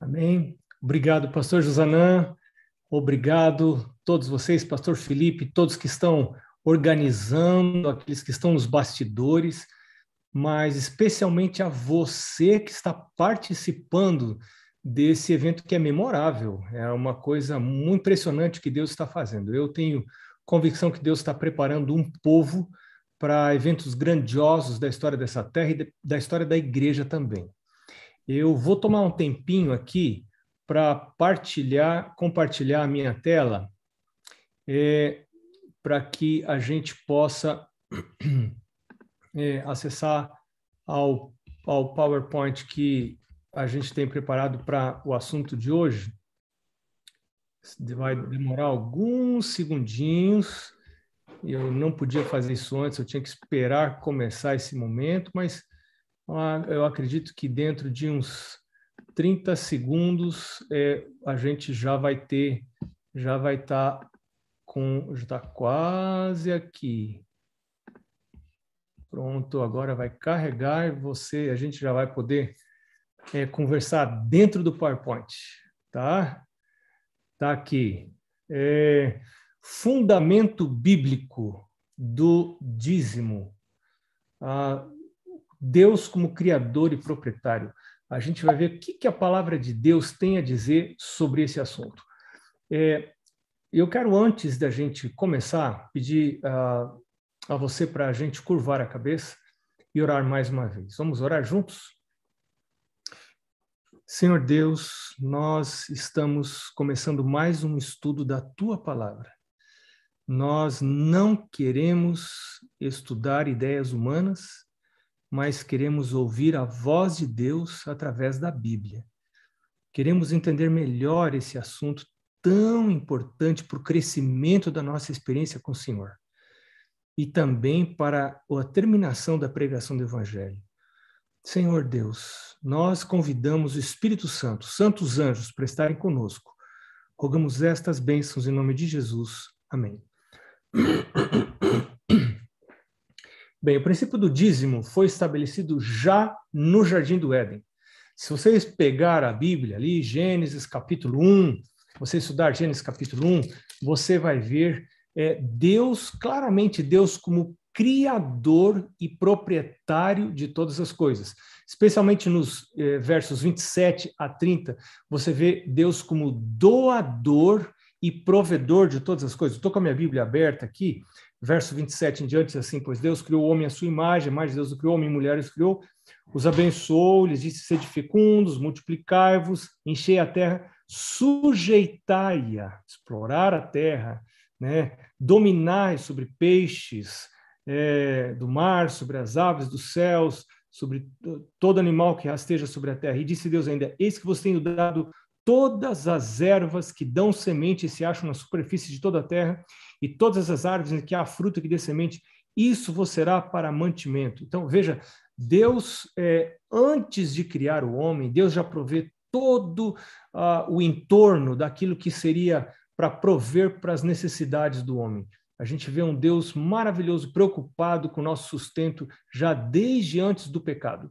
Amém. Obrigado, pastor Josanã. Obrigado todos vocês, pastor Felipe, todos que estão organizando, aqueles que estão nos bastidores, mas especialmente a você que está participando desse evento que é memorável. É uma coisa muito impressionante que Deus está fazendo. Eu tenho convicção que Deus está preparando um povo para eventos grandiosos da história dessa terra e da história da igreja também. Eu vou tomar um tempinho aqui para partilhar, compartilhar a minha tela, é, para que a gente possa é, acessar ao, ao PowerPoint que a gente tem preparado para o assunto de hoje. Vai demorar alguns segundinhos. Eu não podia fazer isso antes, eu tinha que esperar começar esse momento, mas eu acredito que dentro de uns 30 segundos é, a gente já vai ter, já vai estar tá com, já está quase aqui. Pronto, agora vai carregar você, a gente já vai poder é, conversar dentro do PowerPoint, tá? Tá aqui. É, fundamento bíblico do dízimo. Ah, Deus como criador e proprietário. A gente vai ver o que, que a palavra de Deus tem a dizer sobre esse assunto. É, eu quero, antes da gente começar, pedir uh, a você para a gente curvar a cabeça e orar mais uma vez. Vamos orar juntos? Senhor Deus, nós estamos começando mais um estudo da tua palavra. Nós não queremos estudar ideias humanas, mas queremos ouvir a voz de Deus através da Bíblia. Queremos entender melhor esse assunto tão importante para o crescimento da nossa experiência com o Senhor e também para a terminação da pregação do Evangelho. Senhor Deus, nós convidamos o Espírito Santo, santos anjos, para estarem conosco. Rogamos estas bênçãos em nome de Jesus. Amém. Bem, o princípio do dízimo foi estabelecido já no Jardim do Éden. Se vocês pegar a Bíblia ali, Gênesis capítulo 1, você estudar Gênesis capítulo 1, você vai ver é, Deus, claramente Deus como criador e proprietário de todas as coisas. Especialmente nos eh, versos 27 a 30, você vê Deus como doador e provedor de todas as coisas. Estou com a minha Bíblia aberta aqui, verso 27 em diante, assim, pois Deus criou o homem à sua imagem, mais Deus o criou, homem e mulher os criou, os abençoou, lhes disse, sede fecundos, multiplicai-vos, enchei a terra, sujeitai-a, explorar a terra, né? dominai sobre peixes é, do mar, sobre as aves dos céus, sobre todo animal que rasteja sobre a terra. E disse Deus ainda: Eis que vos tenho dado todas as ervas que dão semente e se acham na superfície de toda a terra, e todas as árvores em que há fruto que dê semente, isso vos será para mantimento. Então, veja, Deus, é, antes de criar o homem, Deus já provê todo uh, o entorno daquilo que seria para prover para as necessidades do homem. A gente vê um Deus maravilhoso, preocupado com o nosso sustento já desde antes do pecado.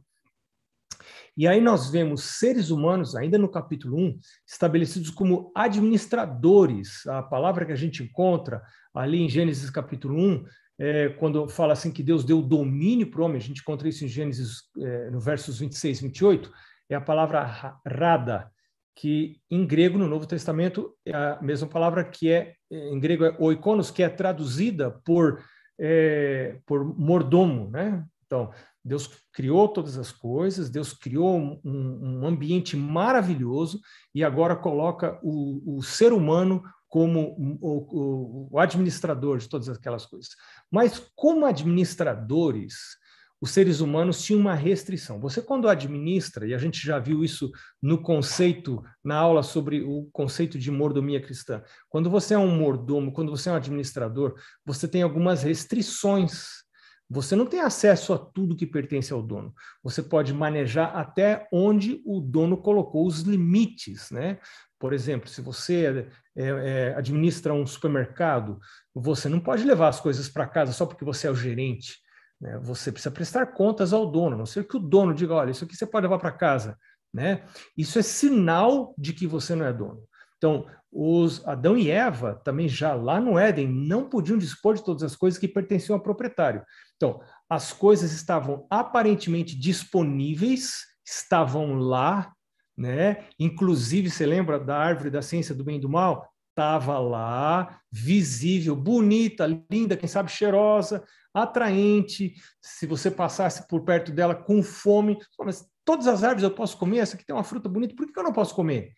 E aí nós vemos seres humanos, ainda no capítulo 1, estabelecidos como administradores. A palavra que a gente encontra ali em Gênesis capítulo 1, é, quando fala assim que Deus deu domínio para o homem, a gente encontra isso em Gênesis, é, no versos 26 e 28, é a palavra rada, que em grego, no Novo Testamento, é a mesma palavra que é, em grego, é oikonos, que é traduzida por, é, por mordomo, né? Então, Deus criou todas as coisas, Deus criou um, um ambiente maravilhoso e agora coloca o, o ser humano como o, o, administrador de todas aquelas coisas. Mas como administradores, os seres humanos tinham uma restrição. Você, quando administra, e a gente já viu isso no conceito, na aula sobre o conceito de mordomia cristã, quando você é um mordomo, quando você é um administrador, você tem algumas restrições você não tem acesso a tudo que pertence ao dono. Você pode manejar até onde o dono colocou os limites, né? Por exemplo, se você é, é, administra um supermercado, você não pode levar as coisas para casa só porque você é o gerente. Né? Você precisa prestar contas ao dono, a não ser que o dono diga: olha, isso aqui você pode levar para casa, né? Isso é sinal de que você não é dono. Então, os Adão e Eva também já lá no Éden não podiam dispor de todas as coisas que pertenciam ao proprietário. Então, as coisas estavam aparentemente disponíveis, estavam lá, né? Inclusive, você lembra da árvore da ciência do bem e do mal? Estava lá, visível, bonita, linda, quem sabe cheirosa, atraente. Se você passasse por perto dela com fome, mas todas as árvores eu posso comer, essa aqui tem uma fruta bonita, por que eu não posso comer?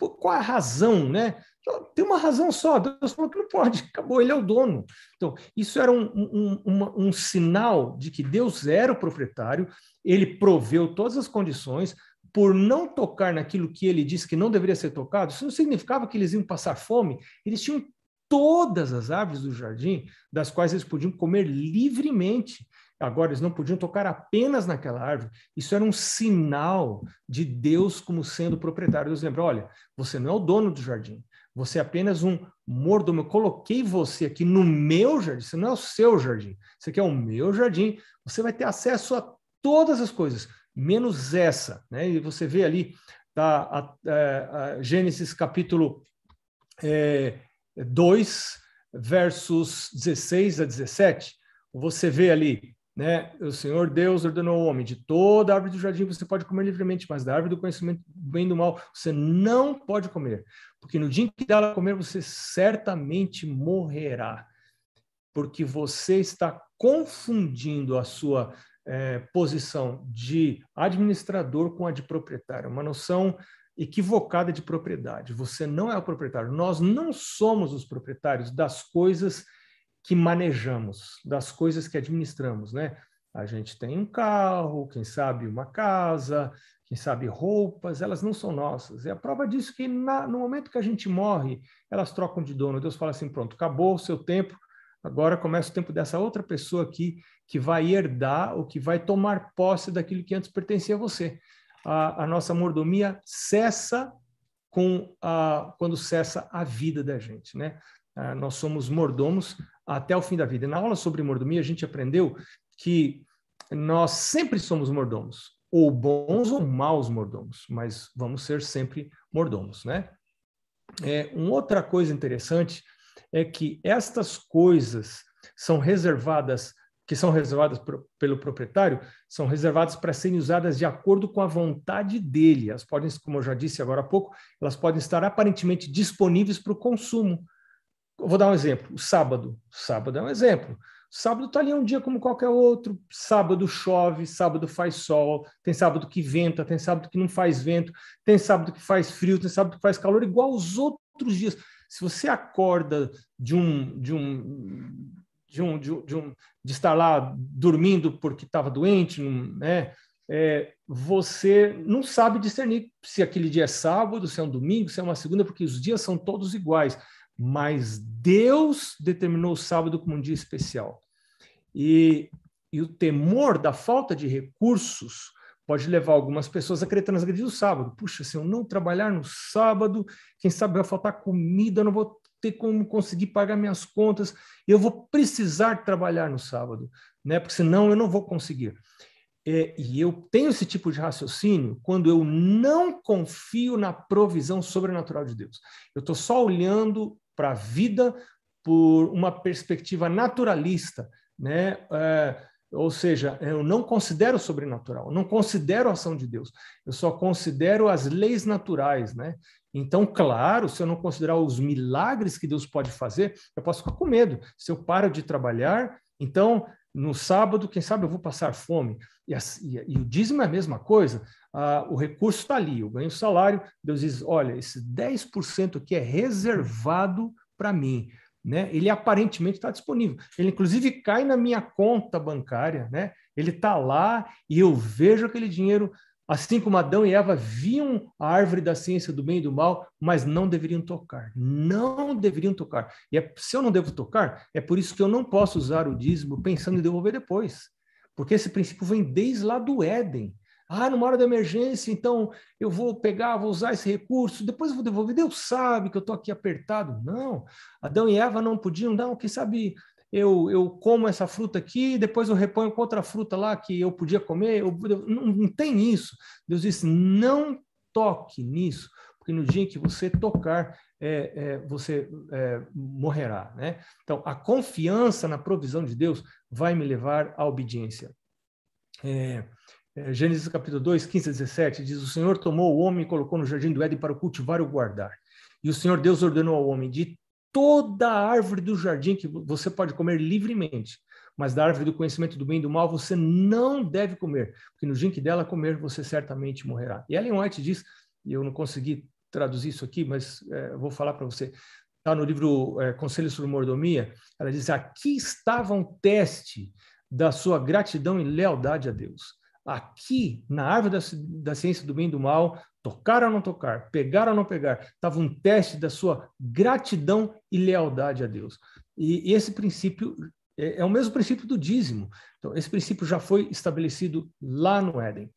Por qual a razão, né? Tem uma razão só, Deus falou que não pode, acabou, ele é o dono. Então, isso era um, um, um, um sinal de que Deus era o proprietário, ele proveu todas as condições, por não tocar naquilo que ele disse que não deveria ser tocado, isso não significava que eles iam passar fome, eles tinham todas as árvores do jardim, das quais eles podiam comer livremente. Agora, eles não podiam tocar apenas naquela árvore. Isso era um sinal de Deus como sendo proprietário. Deus lembra: olha, você não é o dono do jardim, você é apenas um mordomo. Eu coloquei você aqui no meu jardim, você não é o seu jardim, você quer o meu jardim, você vai ter acesso a todas as coisas, menos essa. Né? E você vê ali, tá, a, a, é, a Gênesis capítulo é, 2, versos 16 a 17, você vê ali, né? O Senhor Deus ordenou ao homem: de toda árvore do jardim você pode comer livremente, mas da árvore do conhecimento do bem e do mal você não pode comer, porque no dia em que dela comer você certamente morrerá, porque você está confundindo a sua é, posição de administrador com a de proprietário, uma noção equivocada de propriedade. Você não é o proprietário. Nós não somos os proprietários das coisas que manejamos, das coisas que administramos, né? A gente tem um carro, quem sabe uma casa, quem sabe roupas, elas não são nossas. E a prova disso é que na, no momento que a gente morre, elas trocam de dono. Deus fala assim: pronto, acabou o seu tempo, agora começa o tempo dessa outra pessoa aqui que vai herdar ou que vai tomar posse daquilo que antes pertencia a você a, a nossa mordomia cessa com a, quando cessa a vida da gente, né? Ah, nós somos mordomos até o fim da vida. Na aula sobre mordomia, a gente aprendeu que nós sempre somos mordomos, ou bons ou maus mordomos, mas vamos ser sempre mordomos, né? É, uma outra coisa interessante é que estas coisas são reservadas que são reservadas pro, pelo proprietário, são reservadas para serem usadas de acordo com a vontade dele. Elas podem, como eu já disse agora há pouco, elas podem estar aparentemente disponíveis para o consumo. Vou dar um exemplo: o sábado. Sábado é um exemplo. Sábado está ali um dia como qualquer outro. Sábado chove, sábado faz sol, tem sábado que venta, tem sábado que não faz vento, tem sábado que faz frio, tem sábado que faz calor, igual aos outros dias. Se você acorda de um, de um de, um, de, um, de, um, de estar lá dormindo porque estava doente, né? É, você não sabe discernir se aquele dia é sábado, se é um domingo, se é uma segunda, porque os dias são todos iguais. Mas Deus determinou o sábado como um dia especial. E, e o temor da falta de recursos pode levar algumas pessoas a querer transgredir o sábado. Puxa, se eu não trabalhar no sábado, quem sabe vai faltar comida, eu não vou ter como conseguir pagar minhas contas, eu vou precisar trabalhar no sábado, né? Porque senão eu não vou conseguir. É, e eu tenho esse tipo de raciocínio quando eu não confio na provisão sobrenatural de Deus. Eu estou só olhando para a vida por uma perspectiva naturalista, né? É, ou seja, eu não considero sobrenatural, não considero a ação de Deus, eu só considero as leis naturais, né? Então, claro, se eu não considerar os milagres que Deus pode fazer, eu posso ficar com medo. Se eu paro de trabalhar, então, no sábado, quem sabe eu vou passar fome. E, e, e o dízimo é a mesma coisa. Ah, o recurso está ali, eu ganho o salário, Deus diz: olha, esse 10% aqui é reservado para mim. Né? Ele aparentemente está disponível. Ele, inclusive, cai na minha conta bancária, né? ele está lá e eu vejo aquele dinheiro Assim como Adão e Eva viam a árvore da ciência do bem e do mal, mas não deveriam tocar. Não deveriam tocar. E é, se eu não devo tocar, é por isso que eu não posso usar o dízimo pensando em devolver depois. Porque esse princípio vem desde lá do Éden. Ah, numa hora da emergência, então eu vou pegar, vou usar esse recurso, depois eu vou devolver. Deus sabe que eu estou aqui apertado. Não. Adão e Eva não podiam, não, quem sabe eu, eu como essa fruta aqui, depois eu reponho com outra fruta lá que eu podia comer. Eu, não, não tem isso. Deus disse: não toque nisso, porque no dia em que você tocar, é, é, você é, morrerá. Né? Então, a confiança na provisão de Deus vai me levar à obediência. É, é, Gênesis capítulo 2, 15 a 17, diz: O Senhor tomou o homem e colocou no jardim do Éden para o cultivar e o guardar. E o Senhor Deus ordenou ao homem: De toda a árvore do jardim que você pode comer livremente, mas da árvore do conhecimento do bem e do mal você não deve comer, porque no dia que dela comer você certamente morrerá. E Ellen White diz, e eu não consegui traduzir isso aqui, mas é, vou falar para você. Está no livro é, Conselhos sobre Mordomia. Ela diz: aqui estava um teste da sua gratidão e lealdade a Deus. Aqui, na árvore da, da ciência do bem e do mal, tocar ou não tocar, pegar ou não pegar, estava um teste da sua gratidão e lealdade a Deus. E, e esse princípio é, é, o mesmo princípio do dízimo. Então, esse princípio já foi estabelecido lá no Éden.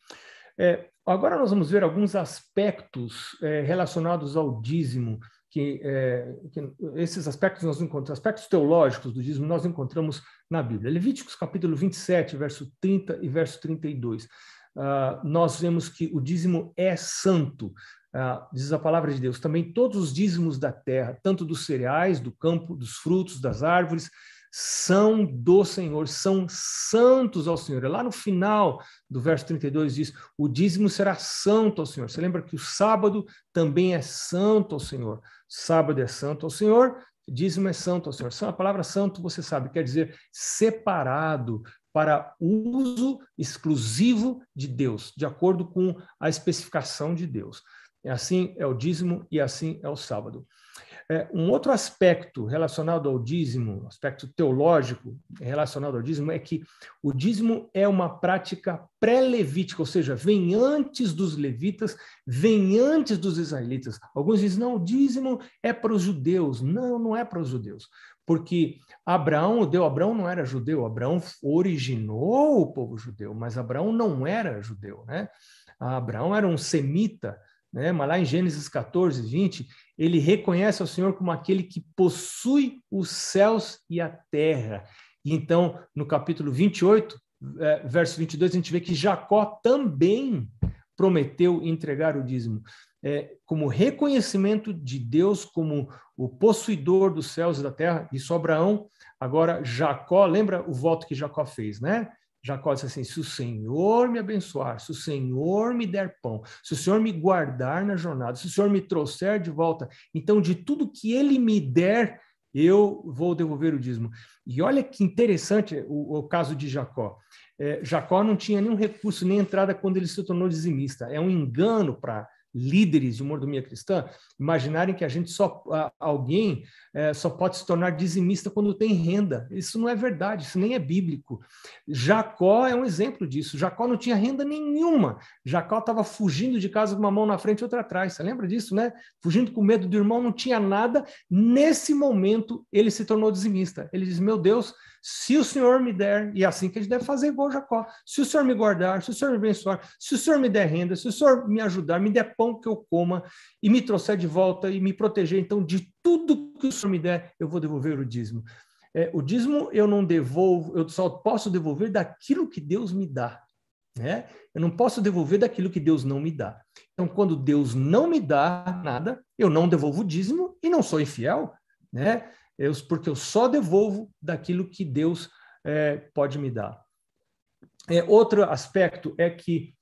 É, agora nós vamos ver alguns aspectos é, relacionados ao dízimo que, é, que, esses aspectos nós encontramos, aspectos teológicos do dízimo nós encontramos na Bíblia. Levíticos capítulo 27, verso 30 e verso 32. Uh, ah, nós vemos que o dízimo é santo, uh, diz a palavra de Deus. Também todos os dízimos da terra, tanto dos cereais, do campo, dos frutos, das árvores, são do Senhor, são santos ao Senhor. Lá no final do verso 32 diz: o dízimo será santo ao Senhor. Você lembra que o sábado também é santo ao Senhor. Sábado é santo ao Senhor, dízimo é santo ao Senhor. A palavra santo, você sabe, quer dizer separado para uso exclusivo de Deus, de acordo com a especificação de Deus. É assim é o dízimo e assim é o sábado. É, um outro aspecto relacionado ao dízimo, aspecto teológico relacionado ao dízimo, é que o dízimo é uma prática pré-levítica, ou seja, vem antes dos levitas, vem antes dos israelitas. Alguns dizem, não, o dízimo é para os judeus. Não, não é para os judeus. Porque Abraão, o Deus Abraão não era judeu, Abraão originou o povo judeu, mas Abraão não era judeu, né? Abraão era um semita, né? Mas lá em Gênesis 14, 20, ele reconhece ao Senhor como aquele que possui os céus e a terra. E então, no capítulo 28, é, verso 22, a gente vê que Jacó também prometeu entregar o dízimo. É, como reconhecimento de Deus como o possuidor dos céus e da terra, isso Abraão, agora Jacó, lembra o voto que Jacó fez, né? Jacó disse assim: se o Senhor me abençoar, se o Senhor me der pão, se o Senhor me guardar na jornada, se o Senhor me trouxer de volta, então de tudo que ele me der, eu vou devolver o dízimo. E olha que interessante o, o caso de Jacó. É, Jacó não tinha nenhum recurso, nem entrada quando ele se tornou dizimista. É um engano para líderes de mordomia cristã imaginarem que a gente só alguém é, só pode se tornar dizimista quando tem renda. Isso não é verdade, isso nem é bíblico. Jacó é um exemplo disso. Jacó não tinha renda nenhuma. Jacó estava fugindo de casa com uma mão na frente e outra atrás. Você lembra disso, né? Fugindo com medo do irmão, não tinha nada. Nesse momento, ele se tornou dizimista. Ele diz: Meu Deus, se o Senhor me der, e é assim que a gente deve fazer igual Jacó, se o Senhor me guardar, se o Senhor me abençoar, se o Senhor me der renda, se o Senhor me ajudar, me der pão que eu coma e me trouxer de volta e me proteger, então de tudo que o Senhor me der, eu vou devolver o dízimo. É, o dízimo eu não devolvo, eu só posso devolver daquilo que Deus me dá. Né? Eu não posso devolver daquilo que Deus não me dá. Então, quando Deus não me dá nada, eu não devolvo o dízimo e não sou infiel. Né? eu, porque eu só devolvo daquilo que Deus é, pode me dar. É, outro aspecto é que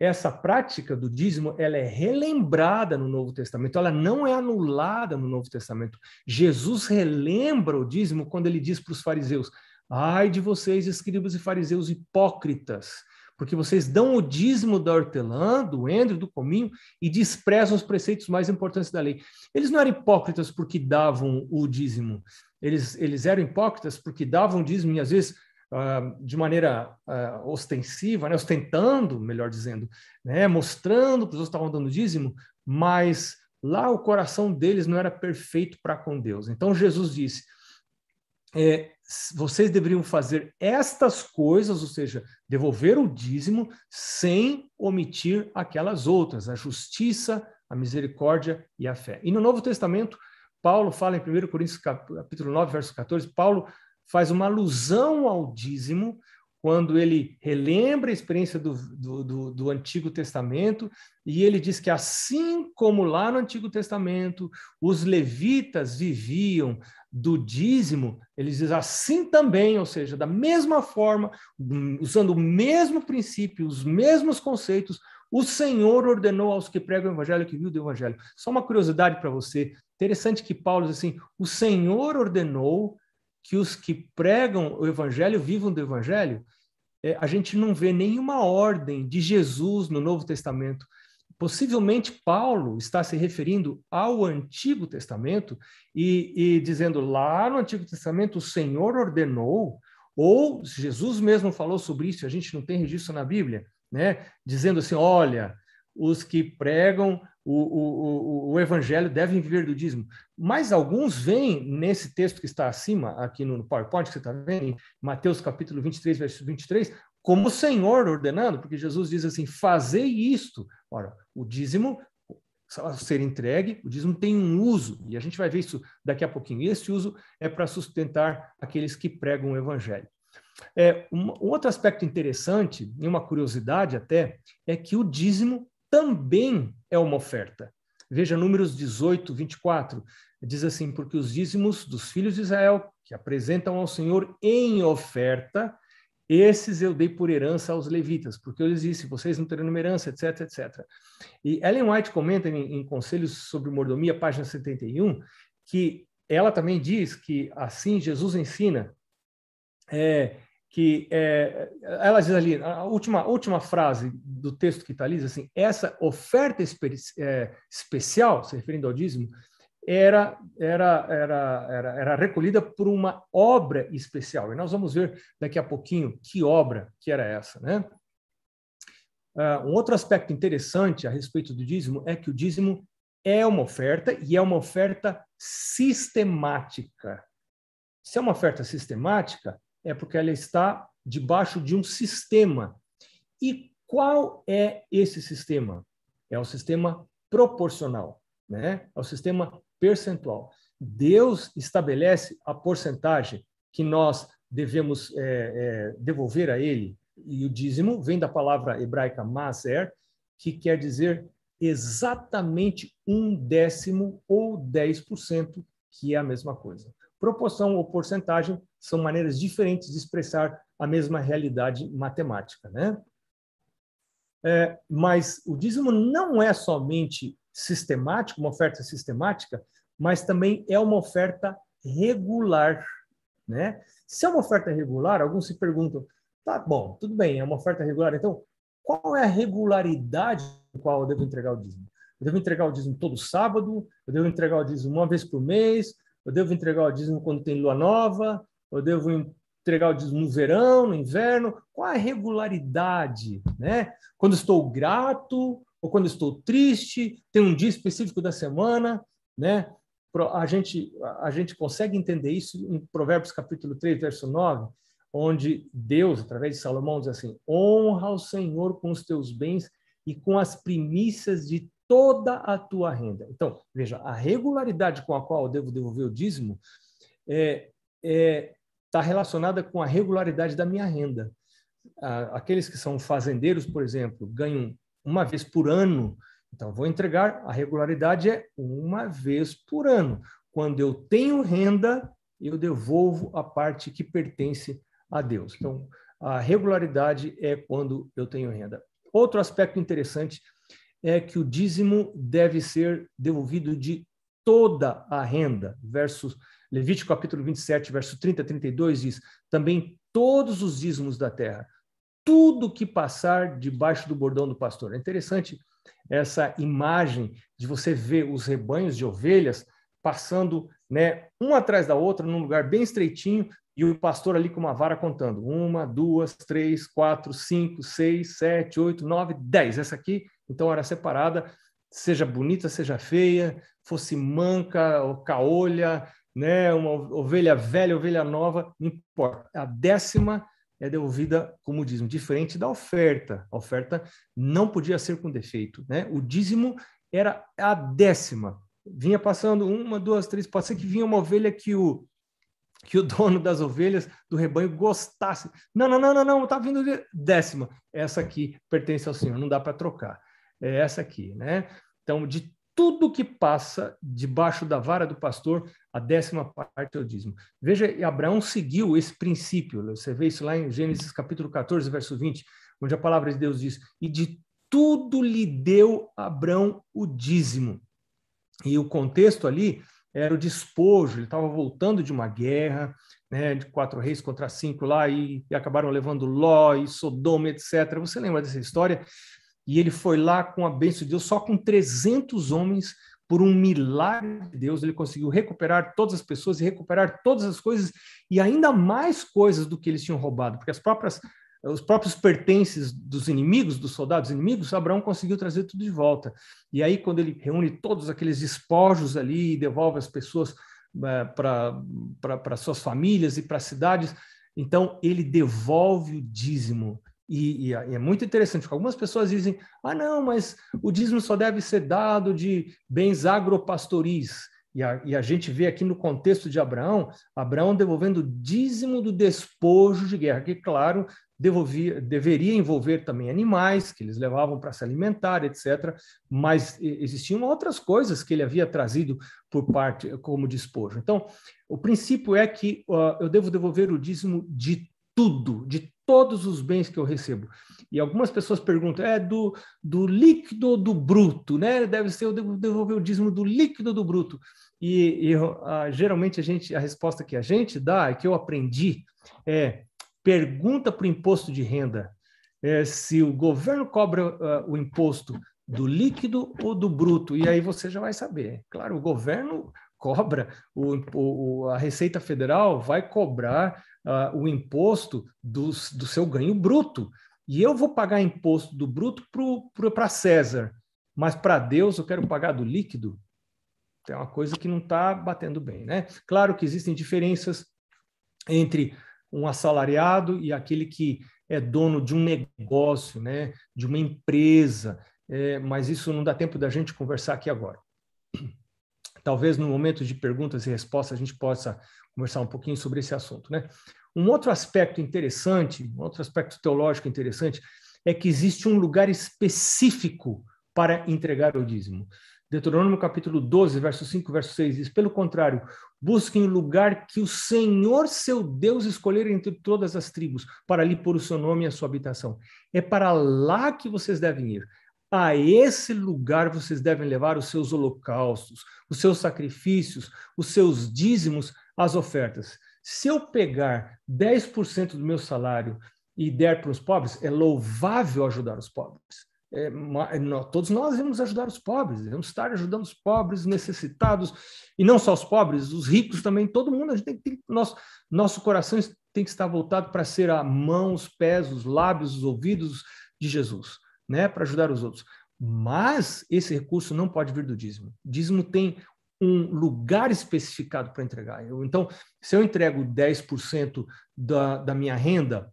essa prática do dízimo ela é relembrada no Novo Testamento, ela não é anulada no Novo Testamento. Jesus relembra o dízimo quando ele diz para os fariseus: Ai de vocês, escribas e fariseus hipócritas, porque vocês dão o dízimo da hortelã, do endro, do cominho e desprezam os preceitos mais importantes da lei. Eles não eram hipócritas porque davam o dízimo, eles, eles eram hipócritas porque davam o dízimo e às vezes uh, de maneira uh, ostensiva, né, ostentando, melhor dizendo, né, mostrando que os outros estavam dando dízimo, mas lá o coração deles não era perfeito para com Deus. Então Jesus disse: é, vocês deveriam fazer estas coisas, ou seja, devolver o dízimo sem omitir aquelas outras, a justiça, a misericórdia e a fé. E no Novo Testamento, Paulo fala em 1 Coríntios capítulo 9, verso 14, Paulo faz uma alusão ao dízimo quando ele relembra a experiência do, do, do, do, Antigo Testamento, e ele diz que, assim como lá no Antigo Testamento, os levitas viviam do dízimo, ele diz assim também, ou seja, da mesma forma, usando o mesmo princípio, os mesmos conceitos, o Senhor ordenou aos que pregam o evangelho que viu do evangelho. Só uma curiosidade para você, interessante que Paulo diz assim, o Senhor ordenou que os que pregam o evangelho vivam do evangelho, é, a gente não vê nenhuma ordem de Jesus no Novo Testamento. Possivelmente Paulo está se referindo ao Antigo Testamento e, e dizendo lá no Antigo Testamento o Senhor ordenou, ou Jesus mesmo falou sobre isso, a gente não tem registro na Bíblia, né? Dizendo assim: olha, os que pregam o, o, o, evangelho devem viver do dízimo. Mas alguns vêm nesse texto que está acima, aqui no PowerPoint que você está vendo, em Mateus capítulo 23, verso 23, como o Senhor ordenando, porque Jesus diz assim: fazei isto. Ora, o dízimo ser entregue, o dízimo tem um uso, e a gente vai ver isso daqui a pouquinho. E esse uso é para sustentar aqueles que pregam o evangelho. É, um, um outro aspecto interessante, e uma curiosidade até, é que o dízimo também é uma oferta. Veja Números 18, 24. Diz assim: Porque os dízimos dos filhos de Israel, que apresentam ao Senhor em oferta, esses eu dei por herança aos levitas, porque eu lhes disse: vocês não terão herança, etc, etc. E Ellen White comenta em, em Conselhos sobre Mordomia, página 71, que ela também diz que assim Jesus ensina é, que é, ela diz ali, a última, última frase do texto que está ali, diz assim, essa oferta espe é, especial, se referindo ao dízimo, era, era, era, era, era recolhida por uma obra especial. E nós vamos ver daqui a pouquinho que obra que era essa. Né? Uh, um outro aspecto interessante a respeito do dízimo é que o dízimo é uma oferta e é uma oferta sistemática. Se é uma oferta sistemática, é porque ela está debaixo de um sistema. E qual é esse sistema? É o sistema proporcional, né? É o sistema percentual. Deus estabelece a porcentagem que nós devemos é, é, devolver a Ele. E o dízimo vem da palavra hebraica maser, que quer dizer exatamente um décimo ou 10%, que é a mesma coisa. Proporção ou porcentagem são maneiras diferentes de expressar a mesma realidade matemática, né? É, mas o dízimo não é somente sistemático, uma oferta sistemática, mas também é uma oferta regular, né? Se é uma oferta regular, alguns se perguntam, tá bom, tudo bem, é uma oferta regular, então qual é a regularidade com qual eu devo entregar o dízimo? Eu devo entregar o dízimo todo sábado, eu devo entregar o dízimo uma vez por mês, eu devo entregar o dízimo quando tem lua nova, eu devo entregar o dízimo no verão, no inverno? Qual a regularidade, né? Quando estou grato ou quando estou triste, tem um dia específico da semana, né? A gente, a gente consegue entender isso em Provérbios capítulo 3, verso 9, onde Deus, através de Salomão, diz assim: honra ao Senhor com os teus bens e com as primícias de toda a tua renda. Então, veja, a regularidade com a qual eu devo devolver o dízimo é, é, está relacionada com a regularidade da minha renda. Aqueles que são fazendeiros, por exemplo, ganham uma vez por ano, então vou entregar, a regularidade é uma vez por ano. Quando eu tenho renda, eu devolvo a parte que pertence a Deus. Então, a regularidade é quando eu tenho renda. Outro aspecto interessante é que o dízimo deve ser devolvido de toda a renda, versos Levítico capítulo 27, verso 30 a 32 diz: também todos os dízimos da terra, tudo que passar debaixo do bordão do pastor. É interessante essa imagem de você ver os rebanhos de ovelhas passando, né, um atrás da outra num lugar bem estreitinho e o pastor ali com uma vara contando. Uma, duas, três, quatro, cinco, seis, sete, oito, nove, dez. Essa aqui, então, era separada, seja bonita, seja feia, fosse manca ou caolha, né, uma ovelha velha, ovelha nova, não importa. A décima é devolvida como dízimo, diferente da oferta. A oferta não podia ser com defeito. Né? O dízimo era a décima. Vinha passando uma, duas, três, pode ser que vinha uma ovelha que o, que o dono das ovelhas do rebanho gostasse. Não, não, não, não, não, está vindo décima. Essa aqui pertence ao Senhor, não dá para trocar. É essa aqui, né? Então, de tudo que passa debaixo da vara do pastor, a décima parte é o dízimo. Veja, Abraão seguiu esse princípio. Você vê isso lá em Gênesis capítulo 14, verso 20, onde a palavra de Deus diz: "E de tudo lhe deu Abraão o dízimo". E o contexto ali era o despojo, ele estava voltando de uma guerra, né, de quatro reis contra cinco lá, e, e acabaram levando Ló e Sodoma, etc. Você lembra dessa história? E ele foi lá com a bênção de Deus, só com 300 homens, por um milagre de Deus, ele conseguiu recuperar todas as pessoas e recuperar todas as coisas, e ainda mais coisas do que eles tinham roubado, porque as próprias os próprios pertences dos inimigos, dos soldados inimigos, Abraão conseguiu trazer tudo de volta. E aí, quando ele reúne todos aqueles despojos ali e devolve as pessoas é, para suas famílias e para as cidades, então ele devolve o dízimo. E, e, é muito interessante, porque algumas pessoas dizem: ah, não, mas o dízimo só deve ser dado de bens agropastoris. E a, e a, gente vê aqui no contexto de Abraão, Abraão devolvendo o dízimo do despojo de guerra, que, claro, devolvia, deveria envolver também animais, que eles levavam para se alimentar, etc. Mas existiam outras coisas que ele havia trazido por parte como despojo. Então, o princípio é que uh, eu devo devolver o dízimo de tudo, de todos os bens que eu recebo. E algumas pessoas perguntam, é do, do líquido do bruto, né? Deve ser, eu devo devolver o dízimo do líquido do bruto. E, e geralmente a gente, a resposta que a gente dá, é que eu aprendi, é pergunta para o imposto de renda é, se o governo cobra uh, o imposto do líquido ou do bruto, e aí você já vai saber. Claro, o governo cobra, o, o a Receita Federal vai cobrar uh, o imposto do, do seu ganho bruto, e eu vou pagar imposto do bruto para César, mas para Deus eu quero pagar do líquido. É uma coisa que não está batendo bem, né? Claro que existem diferenças entre um assalariado e aquele que é dono de um negócio, né, de uma empresa, é, mas isso não dá tempo da gente conversar aqui agora. Talvez no momento de perguntas e respostas a gente possa conversar um pouquinho sobre esse assunto, né? Um outro aspecto interessante, um outro aspecto teológico interessante, é que existe um lugar específico para entregar o dízimo. Deuteronômio capítulo 12, verso 5, verso 6 diz: Pelo contrário, busquem o lugar que o Senhor seu Deus escolher entre todas as tribos, para ali pôr o seu nome e a sua habitação. É para lá que vocês devem ir. A esse lugar vocês devem levar os seus holocaustos, os seus sacrifícios, os seus dízimos, as ofertas. Se eu pegar 10% do meu salário e der para os pobres, é louvável ajudar os pobres. É, todos nós devemos ajudar os pobres, devemos estar ajudando os pobres, necessitados, e não só os pobres, os ricos também, todo mundo, a gente tem, tem nosso, nosso coração tem que estar voltado para ser a mão, os pés, os lábios, os ouvidos de Jesus, né, para ajudar os outros. Mas esse recurso não pode vir do dízimo. Dízimo tem um lugar especificado para entregar. Eu, então, se eu entrego 10% da, da minha renda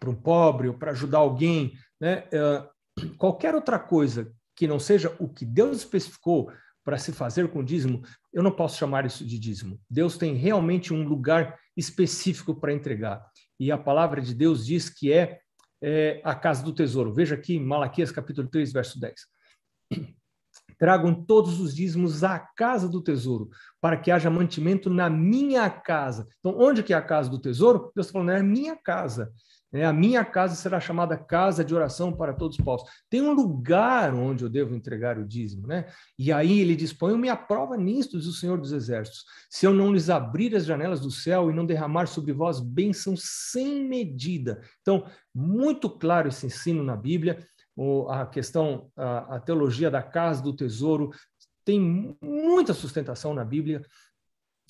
para um pobre ou para ajudar alguém, né, uh, qualquer outra coisa que não seja o que Deus especificou para se fazer com o dízimo, eu não posso chamar isso de dízimo. Deus tem realmente um lugar específico para entregar. E a palavra de Deus diz que é, é a casa do tesouro. Veja aqui, Malaquias capítulo 3, verso 10. Tragam todos os dízimos à casa do tesouro, para que haja mantimento na minha casa. Então, onde que é a casa do tesouro? Deus está falando, é a minha casa. É, a minha casa será chamada casa de oração para todos os povos. Tem um lugar onde eu devo entregar o dízimo, né? E aí ele diz: Põe-me a prova nisto, diz o Senhor dos Exércitos, se eu não lhes abrir as janelas do céu e não derramar sobre vós bênção sem medida. Então, muito claro esse ensino na Bíblia, a questão, a, teologia da casa do tesouro, tem muita sustentação na Bíblia.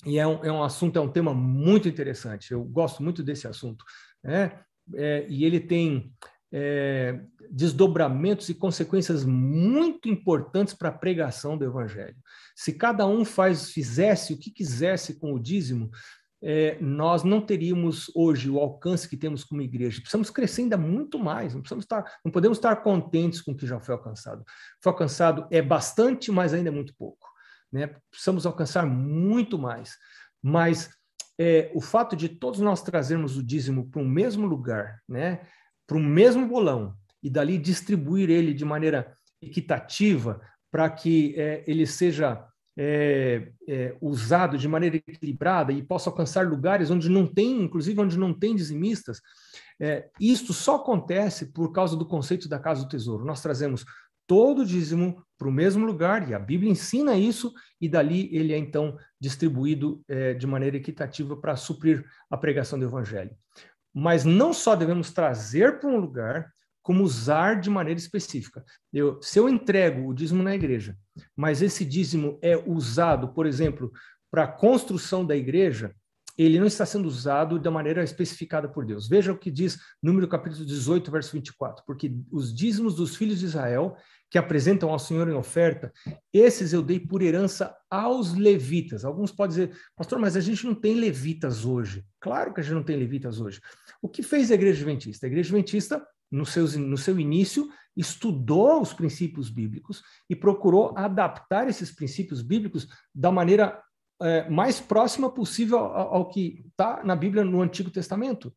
E é um, é um assunto, é um tema muito interessante. Eu gosto muito desse assunto. Né? É, e ele tem é, desdobramentos e consequências muito importantes para a pregação do evangelho. Se cada um faz, fizesse o que quisesse com o dízimo, é, nós não teríamos hoje o alcance que temos como igreja. Precisamos crescer ainda muito mais. Não, precisamos estar, não podemos estar contentes com o que já foi alcançado. Foi alcançado é bastante, mas ainda é muito pouco. Né? Precisamos alcançar muito mais. Mas é, o fato de todos nós trazermos o dízimo para o mesmo lugar, né, para o mesmo bolão, e dali distribuir ele de maneira equitativa para que é, ele seja é, é, usado de maneira equilibrada e possa alcançar lugares onde não tem, inclusive onde não tem dizimistas, é, isto só acontece por causa do conceito da casa do tesouro. Nós trazemos todo o dízimo para o mesmo lugar, e a Bíblia ensina isso, e dali ele é então distribuído é, de maneira equitativa para suprir a pregação do Evangelho. Mas não só devemos trazer para um lugar, como usar de maneira específica. Eu, se eu entrego o dízimo na igreja, mas esse dízimo é usado, por exemplo, para a construção da igreja, ele não está sendo usado da maneira especificada por Deus. Veja o que diz número capítulo 18, verso 24, porque os dízimos dos filhos de Israel que apresentam ao Senhor em oferta, esses eu dei por herança aos levitas. Alguns podem dizer, pastor, mas a gente não tem levitas hoje. Claro que a gente não tem levitas hoje. O que fez a igreja adventista? A igreja adventista no, seus, no seu início, estudou os princípios bíblicos e procurou adaptar esses princípios bíblicos da maneira é, mais próxima possível ao, ao que está na Bíblia no Antigo Testamento.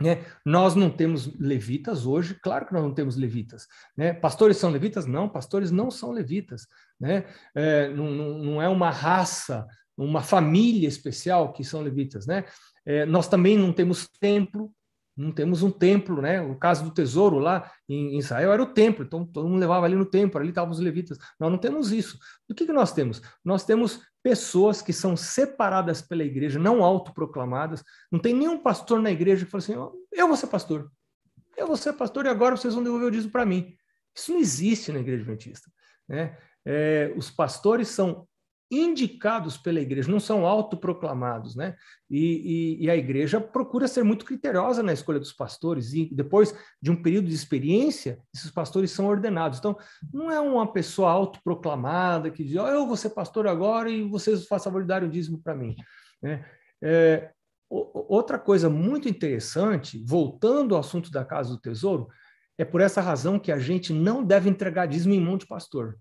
Né? Nós não temos levitas hoje, claro que nós não temos levitas. Né? Pastores são levitas? Não, pastores não são levitas. Né? É, não, não, é uma raça, uma família especial que são levitas. Né? É, nós também não temos templo, não temos um templo, né? O caso do tesouro lá em Israel era o templo, então todo mundo levava ali no templo, ali estavam os levitas. Nós não temos isso. O que, que nós temos? Nós temos pessoas que são separadas pela igreja, não autoproclamadas. Não tem nenhum pastor na igreja que fala assim: eu vou ser pastor. Eu vou ser pastor e agora vocês vão devolver o dízimo para mim. Isso não existe na igreja adventista. Né? É, os pastores são indicados pela igreja, não são autoproclamados, né? E, e, e, a igreja procura ser muito criteriosa na escolha dos pastores, e depois de um período de experiência, esses pastores são ordenados. Então, não é uma pessoa autoproclamada que diz, oh, eu vou ser pastor agora e vocês façam favor o dízimo para mim. Né? É, outra coisa muito interessante, voltando ao assunto da Casa do Tesouro, é por essa razão que a gente não deve entregar dízimo em mão de pastor.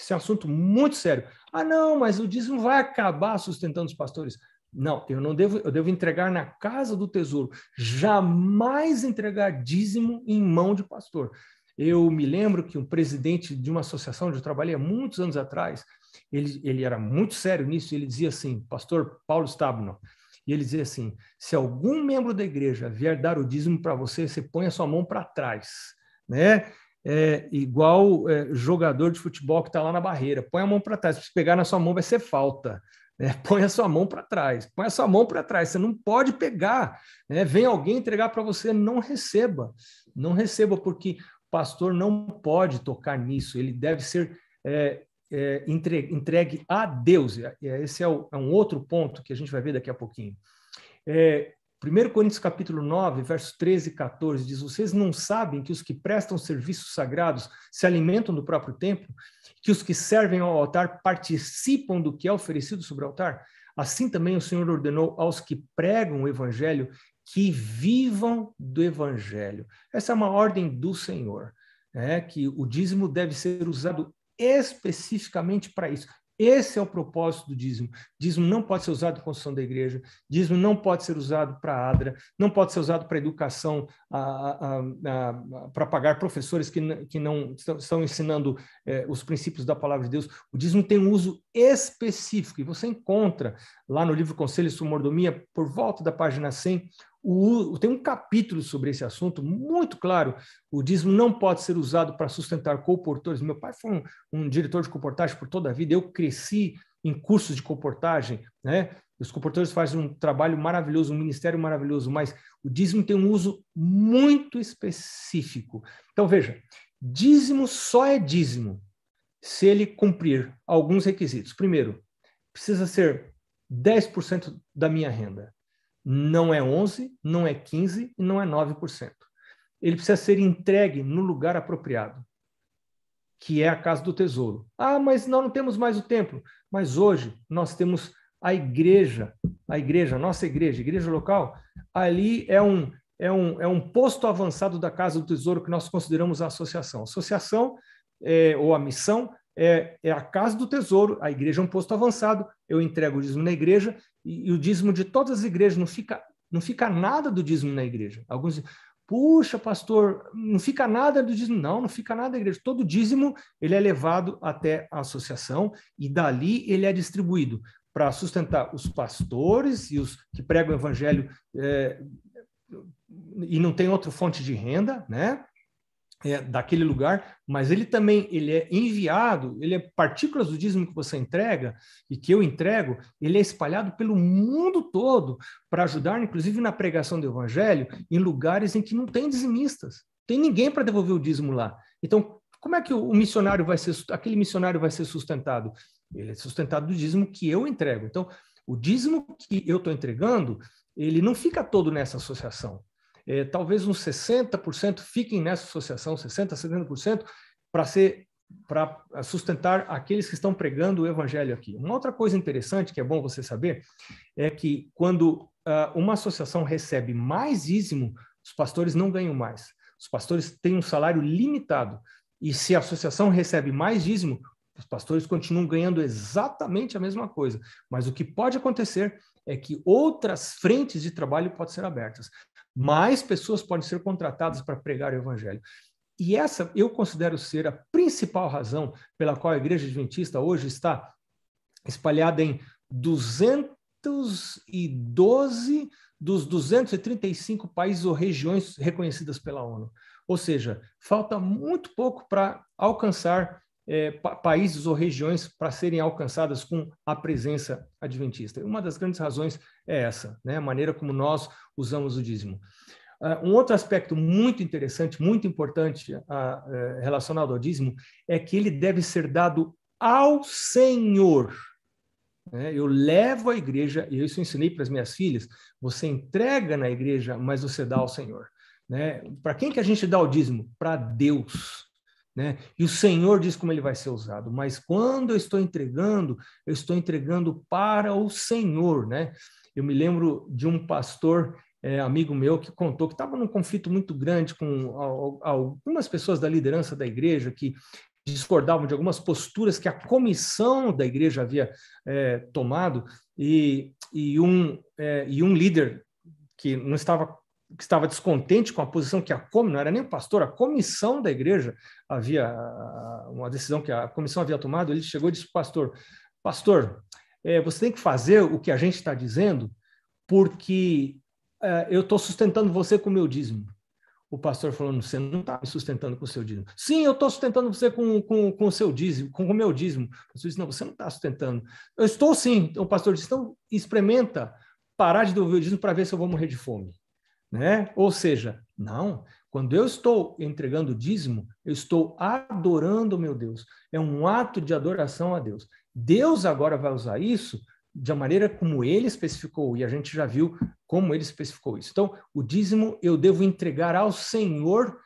Isso é um assunto muito sério. Ah, não, mas o dízimo vai acabar sustentando os pastores. Não, eu não devo, eu devo entregar na casa do tesouro. Jamais entregar dízimo em mão de pastor. Eu me lembro que um presidente de uma associação onde eu trabalhei há muitos anos atrás, ele, ele era muito sério nisso, ele dizia assim, pastor Paulo Stabno, e ele dizia assim, se algum membro da igreja vier dar o dízimo para você, você põe a sua mão para trás, né? É, igual é, jogador de futebol que está lá na barreira. Põe a mão para trás. Se pegar na sua mão, vai ser falta. Né? Põe a sua mão para trás. Põe a sua mão para trás. Você não pode pegar. Né? Vem alguém entregar para você, não receba. Não receba, porque o pastor não pode tocar nisso. Ele deve ser é, é, entregue, entregue, a Deus. Esse é, o, é, um outro ponto que a gente vai ver daqui a pouquinho. É, 1 Coríntios capítulo 9, versos 13 e 14 diz: Vocês não sabem que os que prestam serviços sagrados se alimentam do próprio templo, que os que servem ao altar participam do que é oferecido sobre o altar? Assim também o Senhor ordenou aos que pregam o evangelho que vivam do evangelho. Essa é uma ordem do Senhor, né? que o dízimo deve ser usado especificamente para isso. Esse é o propósito do dízimo. Dízimo não pode ser usado em construção da igreja, dízimo não pode ser usado para ADRA, não pode ser usado para educação, para pagar professores que, que não estão ensinando é, os princípios da palavra de Deus. O dízimo tem um uso específico, e você encontra lá no livro Conselhos de Mordomia, por volta da página 100, o, tem um capítulo sobre esse assunto muito claro. O dízimo não pode ser usado para sustentar comportores. Meu pai foi um, um, diretor de comportagem por toda a vida. Eu cresci em cursos de comportagem, né? Os comportores fazem um trabalho maravilhoso, um ministério maravilhoso, mas o dízimo tem um uso muito específico. Então veja, dízimo só é dízimo se ele cumprir alguns requisitos. Primeiro, precisa ser 10% da minha renda não é 11, não é 15 e não é 9%. Ele precisa ser entregue no lugar apropriado, que é a casa do tesouro. Ah, mas nós não temos mais o templo. Mas hoje nós temos a igreja, a igreja, nossa igreja, a igreja local, ali é um, é um, é um posto avançado da casa do tesouro que nós consideramos a associação. Associação é, ou a missão é, é, a casa do tesouro, a igreja é um posto avançado, eu entrego o dízimo na igreja, e, e, o dízimo de todas as igrejas não fica, não fica nada do dízimo na igreja. Alguns dizem, puxa, pastor, não fica nada do dízimo. Não, não fica nada da igreja. Todo dízimo ele é levado até a associação e dali ele é distribuído para sustentar os pastores e os que pregam o evangelho é, e não tem outra fonte de renda, né? É, daquele lugar, mas ele também ele é enviado, ele é partículas do dízimo que você entrega e que eu entrego, ele é espalhado pelo mundo todo para ajudar, inclusive na pregação do evangelho, em lugares em que não tem dizimistas, tem ninguém para devolver o dízimo lá. Então, como é que o missionário vai ser, aquele missionário vai ser sustentado? Ele é sustentado do dízimo que eu entrego. Então, o dízimo que eu estou entregando, ele não fica todo nessa associação. É, talvez uns 60% fiquem nessa associação, 60%, 70%, para ser para sustentar aqueles que estão pregando o evangelho aqui. Uma outra coisa interessante que é bom você saber é que quando uh, uma associação recebe mais dízimo, os pastores não ganham mais. Os pastores têm um salário limitado. E se a associação recebe mais dízimo, os pastores continuam ganhando exatamente a mesma coisa, mas o que pode acontecer é que outras frentes de trabalho podem ser abertas. Mais pessoas podem ser contratadas para pregar o evangelho. E essa eu considero ser a principal razão pela qual a igreja adventista hoje está espalhada em 212 dos 235 países ou regiões reconhecidas pela ONU. Ou seja, falta muito pouco para alcançar é, pa países ou regiões para serem alcançadas com a presença adventista. Uma das grandes razões é essa, né? a maneira como nós usamos o dízimo. Uh, um outro aspecto muito interessante, muito importante uh, uh, relacionado ao dízimo, é que ele deve ser dado ao Senhor. Né? Eu levo a igreja, e isso eu ensinei para as minhas filhas, você entrega na igreja, mas você dá ao Senhor. Né? Para quem que a gente dá o dízimo? Para Deus. Né? E o Senhor diz como ele vai ser usado. Mas quando eu estou entregando, eu estou entregando para o Senhor. Né? Eu me lembro de um pastor é, amigo meu que contou que estava num conflito muito grande com algumas pessoas da liderança da igreja que discordavam de algumas posturas que a comissão da igreja havia é, tomado e, e, um, é, e um líder que não estava que estava descontente com a posição que a comissão, não era nem o pastor, a comissão da igreja havia, uma decisão que a comissão havia tomado, ele chegou e disse pastor, pastor, é, você tem que fazer o que a gente está dizendo, porque é, eu estou sustentando você com o meu dízimo. O pastor falou, você não está me sustentando com o seu dízimo. Sim, eu estou sustentando você com, com, com o seu dízimo, com o meu dízimo. O pastor disse, não, você não está sustentando. Eu estou sim. Então o pastor disse, então experimenta parar de devolver o dízimo para ver se eu vou morrer de fome né? Ou seja, não, quando eu estou entregando dízimo, eu estou adorando meu Deus. É um ato de adoração a Deus. Deus agora vai usar isso de maneira como ele especificou, e a gente já viu como ele especificou isso. Então, o dízimo eu devo entregar ao Senhor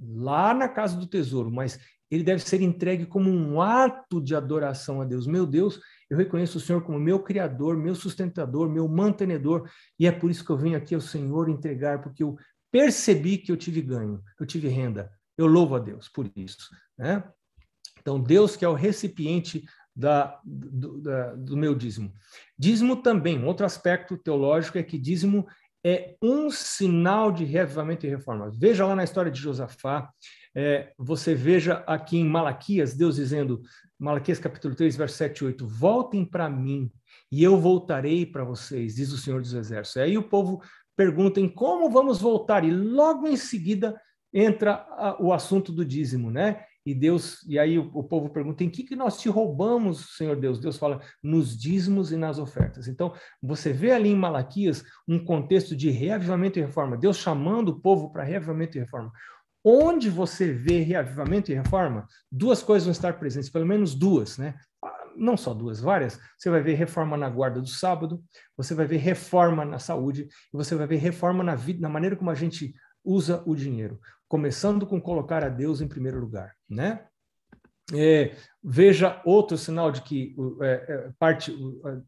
lá na casa do tesouro, mas ele deve ser entregue como um ato de adoração a Deus. Meu Deus, eu reconheço o Senhor como meu criador, meu sustentador, meu mantenedor, e é por isso que eu venho aqui ao Senhor entregar, porque eu percebi que eu tive ganho, eu tive renda. Eu louvo a Deus por isso, né? Então, Deus que é o recipiente da, do, da, do meu dízimo. Dízimo também, outro aspecto teológico é que dízimo é um sinal de reavivamento e reforma. Veja lá na história de Josafá, é, você veja aqui em Malaquias, Deus dizendo, Malaquias capítulo 3, verso 7 e 8, voltem para mim e eu voltarei para vocês, diz o Senhor dos Exércitos. Aí o povo pergunta em como vamos voltar e logo em seguida entra a, o assunto do dízimo, né? E Deus, e aí o, o, povo pergunta em que que nós te roubamos, Senhor Deus? Deus fala nos dízimos e nas ofertas. Então, você vê ali em Malaquias um contexto de reavivamento e reforma, Deus chamando o povo para reavivamento e reforma. Onde você vê reavivamento e reforma, duas coisas vão estar presentes, pelo menos duas, né? Ah, não só duas, várias. Você vai ver reforma na guarda do sábado, você vai ver reforma na saúde, e você vai ver reforma na vida, na maneira como a gente usa o dinheiro, começando com colocar a Deus em primeiro lugar, né? É, veja outro sinal de que é, é, parte,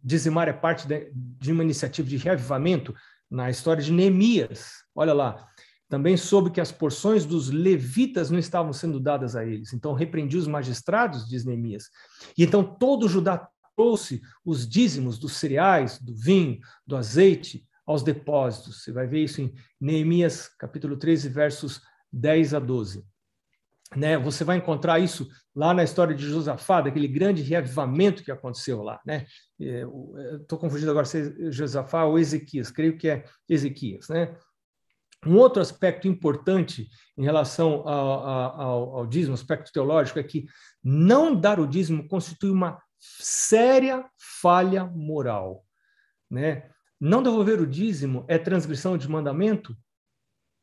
dizimar é parte de, de uma iniciativa de reavivamento na história de Neemias. Olha lá, também soube que as porções dos levitas não estavam sendo dadas a eles. Então repreendi os magistrados, diz Neemias. E então todo Judá trouxe os dízimos dos cereais, do vinho, do azeite aos depósitos. Você vai ver isso em Neemias capítulo 13, versos 10 a 12. Né, você vai encontrar isso lá na história de Josafá, daquele grande reavivamento que aconteceu lá. Né? Estou confundindo agora se é Josafá ou Ezequias, creio que é Ezequias. Né? Um outro aspecto importante em relação ao, ao, ao dízimo, aspecto teológico, é que não dar o dízimo constitui uma séria falha moral. Né? Não devolver o dízimo é transgressão de mandamento?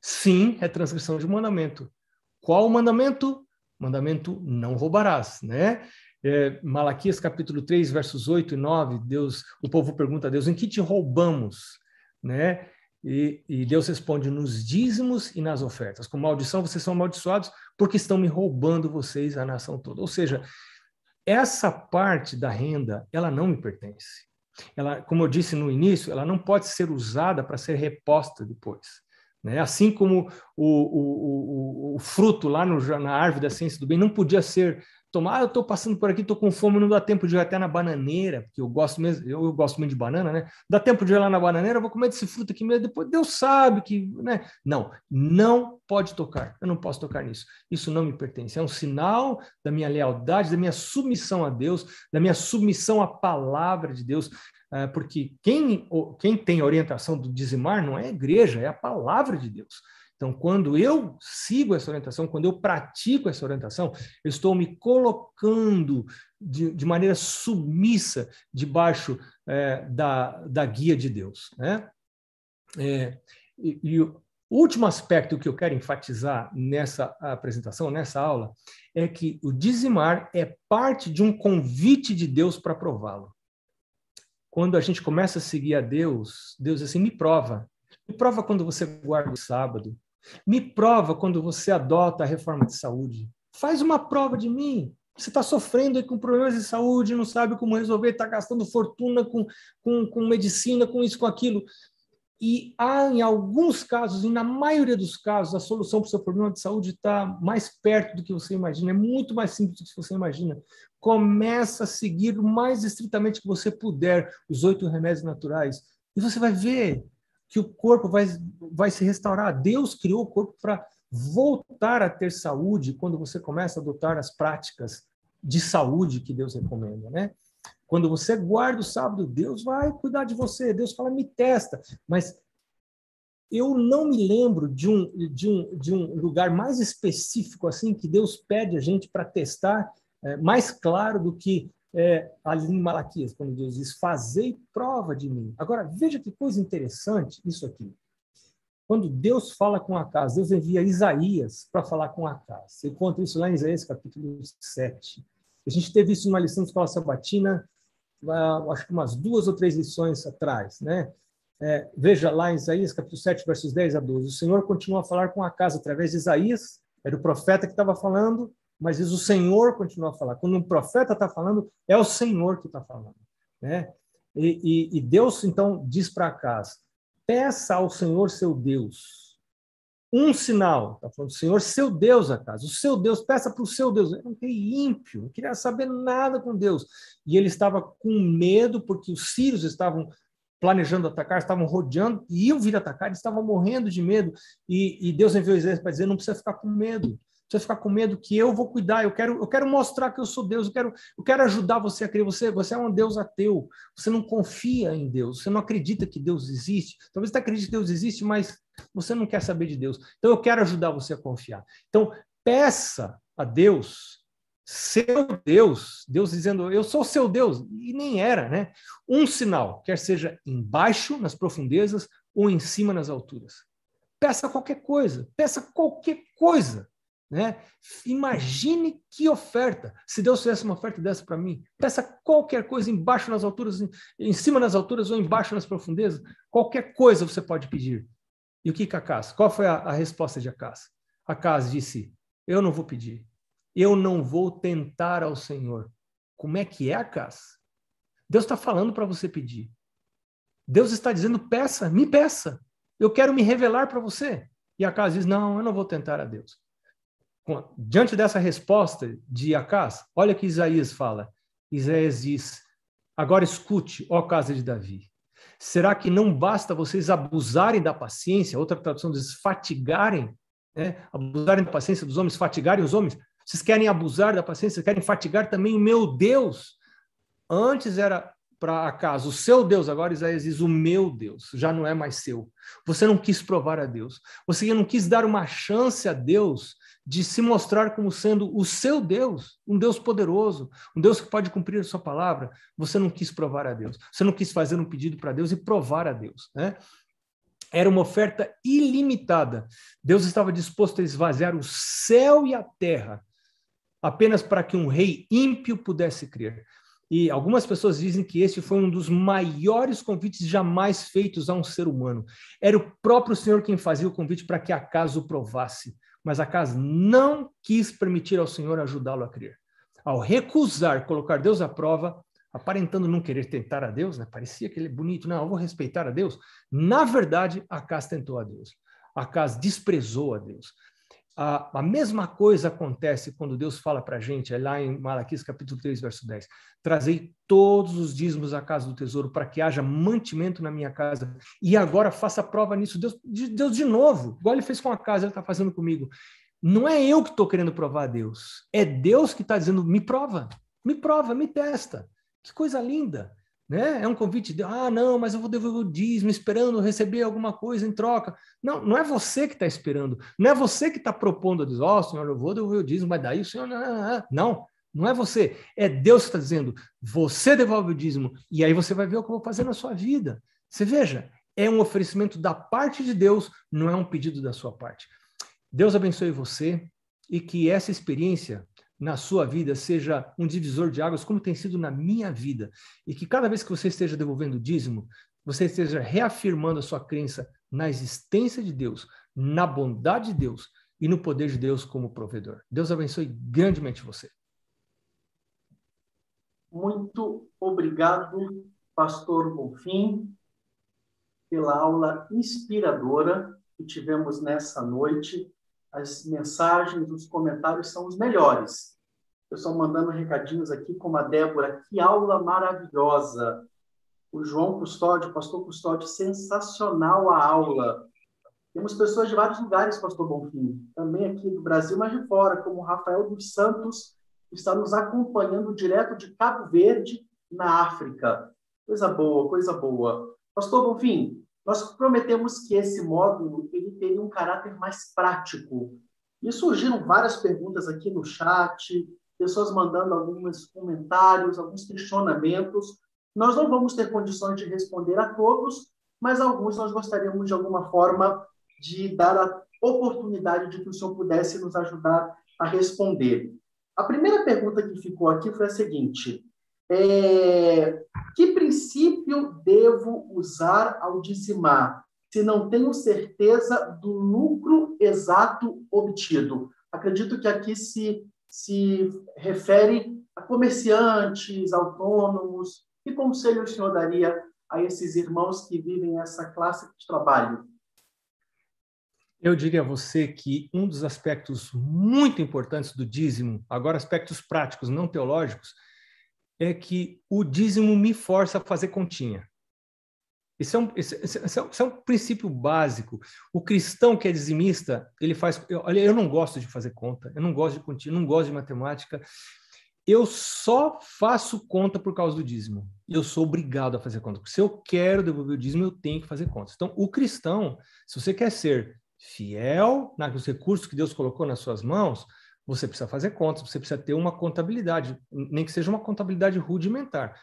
Sim, é transgressão de mandamento. Qual o mandamento? Mandamento não roubarás, né? É, Malaquias capítulo 3, versos 8 e 9, Deus, o povo pergunta a Deus, em que te roubamos? Né? E, e, Deus responde nos dízimos e nas ofertas. Com maldição vocês são amaldiçoados porque estão me roubando vocês, a nação toda. Ou seja, essa parte da renda, ela não me pertence. Ela, como eu disse no início, ela não pode ser usada para ser reposta depois. Né? Assim como o, o, o, o fruto lá no, na árvore da ciência do bem não podia ser tomar, ah, eu estou passando por aqui, estou com fome, não dá tempo de ir até na bananeira, porque eu gosto mesmo, eu, eu, gosto muito de banana, né? Dá tempo de ir lá na bananeira, vou comer desse fruto aqui mesmo, depois Deus sabe que, né? Não, não pode tocar, eu não posso tocar nisso. Isso não me pertence. É um sinal da minha lealdade, da minha submissão a Deus, da minha submissão à palavra de Deus, é, porque quem, quem tem orientação do dizimar não é a igreja, é a palavra de Deus. Então, quando eu sigo essa orientação, quando eu pratico essa orientação, eu estou me colocando de, de maneira submissa debaixo é, da, da guia de Deus. Né? É, e, e o último aspecto que eu quero enfatizar nessa apresentação, nessa aula, é que o dizimar é parte de um convite de Deus para prová-lo. Quando a gente começa a seguir a Deus, Deus assim, me prova. Me prova quando você guarda o sábado. Me prova quando você adota a reforma de saúde. Faz uma prova de mim. Você está sofrendo com problemas de saúde, não sabe como resolver, está gastando fortuna com, com, com medicina, com isso, com aquilo. E há, em alguns casos, e na maioria dos casos, a solução para o seu problema de saúde está mais perto do que você imagina, é muito mais simples do que você imagina. Começa a seguir o mais estritamente que você puder os oito remédios naturais, e você vai ver que o corpo vai, vai se restaurar. Deus criou o corpo para voltar a ter saúde quando você começa a adotar as práticas de saúde que Deus recomenda, né? Quando você guarda o sábado, Deus vai cuidar de você. Deus fala, me testa. Mas eu não me lembro de um, de um, de um lugar mais específico assim que Deus pede a gente para testar, é, mais claro do que é, ali em Malaquias, quando Deus diz: Fazei prova de mim. Agora, veja que coisa interessante isso aqui. Quando Deus fala com Acas, Deus envia Isaías para falar com Acas. Você encontra isso lá em Isaías capítulo 7. A gente teve isso numa lição de escola sabatina, acho que umas duas ou três lições atrás, né? É, veja lá em Isaías capítulo 7, versos 10 a 12. O Senhor continua a falar com Acas através de Isaías, era o profeta que estava falando, mas diz o Senhor continua a falar. Quando um profeta está falando, é o Senhor que está falando. Né? E, e, e, Deus, então, diz para Acas, peça ao Senhor seu Deus um sinal. Está falando, Senhor, seu Deus, Acas, o seu Deus, peça para o seu Deus. Ele não queria ímpio, não queria saber nada com Deus. E ele estava com medo, porque os sírios estavam planejando atacar, estavam rodeando, e iam vir atacar, eles estavam morrendo de medo. E, e Deus enviou Isaías para dizer, não precisa ficar com medo você ficar com medo que eu vou cuidar, eu quero, eu quero mostrar que eu sou Deus, eu quero, eu quero ajudar você a crer. Você, você é um Deus ateu, você não confia em Deus, você não acredita que Deus existe. Talvez você acredite que Deus existe, mas você não quer saber de Deus. Então eu quero ajudar você a confiar. Então peça a Deus, seu Deus, Deus dizendo, eu sou seu Deus, e nem era, né? Um sinal, quer seja embaixo, nas profundezas, ou em cima, nas alturas. Peça qualquer coisa, peça qualquer coisa. Né? Imagine que oferta. Se Deus fizesse uma oferta dessa para mim, peça qualquer coisa embaixo nas alturas, em cima nas alturas ou embaixo nas profundezas, qualquer coisa você pode pedir. E o que que Acas? Qual foi a, a resposta de Acas? Acas disse: Eu não vou pedir. Eu não vou tentar ao Senhor. Como é que é, Acas? Deus está falando para você pedir. Deus está dizendo: peça, me peça. Eu quero me revelar para você. E Acas diz: Não, eu não vou tentar a Deus. Diante dessa resposta de Acas, olha que Isaías fala. Isaías diz: Agora escute, ó casa de Davi. Será que não basta vocês abusarem da paciência? Outra tradução diz fatigarem, né? abusarem da paciência dos homens, fatigarem os homens. Vocês querem abusar da paciência, querem fatigar também o meu Deus. Antes era para acaso o seu Deus, agora Isaías diz o meu Deus, já não é mais seu. Você não quis provar a Deus. Você não quis dar uma chance a Deus de se mostrar como sendo o seu Deus, um Deus poderoso, um Deus que pode cumprir a sua palavra. Você não quis provar a Deus. Você não quis fazer um pedido para Deus e provar a Deus, né? Era uma oferta ilimitada. Deus estava disposto a esvaziar o céu e a terra apenas para que um rei ímpio pudesse crer. E algumas pessoas dizem que esse foi um dos maiores convites jamais feitos a um ser humano. Era o próprio Senhor quem fazia o convite para que acaso provasse mas Acas não quis permitir ao Senhor ajudá-lo a crer. Ao recusar colocar Deus à prova, aparentando não querer tentar a Deus, né? parecia que ele é bonito, não, eu vou respeitar a Deus. Na verdade, Acas tentou a Deus. Acas desprezou a Deus. A, a mesma coisa acontece quando Deus fala para a gente, é lá em Malaquias capítulo 3, verso 10. Trazei todos os dízimos à casa do tesouro para que haja mantimento na minha casa. E agora faça prova nisso. Deus, Deus de novo, igual ele fez com a casa, ele está fazendo comigo. Não é eu que estou querendo provar a Deus. É Deus que está dizendo, me prova, me prova, me testa. Que coisa linda. Né? É um convite de, ah, não, mas eu vou devolver o dízimo esperando receber alguma coisa em troca. Não, não é você que está esperando, não é você que está propondo a dizer, ó, oh, senhor, eu vou devolver o dízimo, mas daí o senhor. Não, não é você, é Deus que está dizendo, você devolve o dízimo, e aí você vai ver o que eu vou fazer na sua vida. Você veja, é um oferecimento da parte de Deus, não é um pedido da sua parte. Deus abençoe você e que essa experiência na sua vida seja um divisor de águas, como tem sido na minha vida, e que cada vez que você esteja devolvendo dízimo, você esteja reafirmando a sua crença na existência de Deus, na bondade de Deus e no poder de Deus como provedor. Deus abençoe grandemente você. Muito obrigado, Pastor Bonfim, pela aula inspiradora que tivemos nessa noite as mensagens, os comentários são os melhores. Pessoal mandando recadinhos aqui, como a Débora, que aula maravilhosa. O João Custódio, pastor Custódio, sensacional a aula. Temos pessoas de vários lugares, pastor Bonfim, também aqui do Brasil, mas de fora, como o Rafael dos Santos, que está nos acompanhando direto de Cabo Verde, na África. Coisa boa, coisa boa. Pastor Bonfim, nós prometemos que esse módulo ele teria um caráter mais prático. E surgiram várias perguntas aqui no chat, pessoas mandando alguns comentários, alguns questionamentos. Nós não vamos ter condições de responder a todos, mas alguns nós gostaríamos de alguma forma de dar a oportunidade de que o senhor pudesse nos ajudar a responder. A primeira pergunta que ficou aqui foi a seguinte: é, que princípio devo usar ao dizimar, se não tenho certeza do lucro exato obtido? Acredito que aqui se, se refere a comerciantes, autônomos. Que conselho o senhor daria a esses irmãos que vivem essa classe de trabalho? Eu diria a você que um dos aspectos muito importantes do dízimo, agora aspectos práticos, não teológicos, é que o dízimo me força a fazer continha. Isso é, um, esse, esse, é um, princípio básico. O cristão que é dizimista, ele faz. Eu, olha, eu não gosto de fazer conta, eu não gosto de continha, não gosto de matemática. Eu só faço conta por causa do dízimo. Eu sou obrigado a fazer conta. Se eu quero devolver o dízimo, eu tenho que fazer contas. Então, o cristão, se você quer ser fiel nos recursos que Deus colocou nas suas mãos, você precisa fazer contas, você precisa ter uma contabilidade, nem que seja uma contabilidade rudimentar.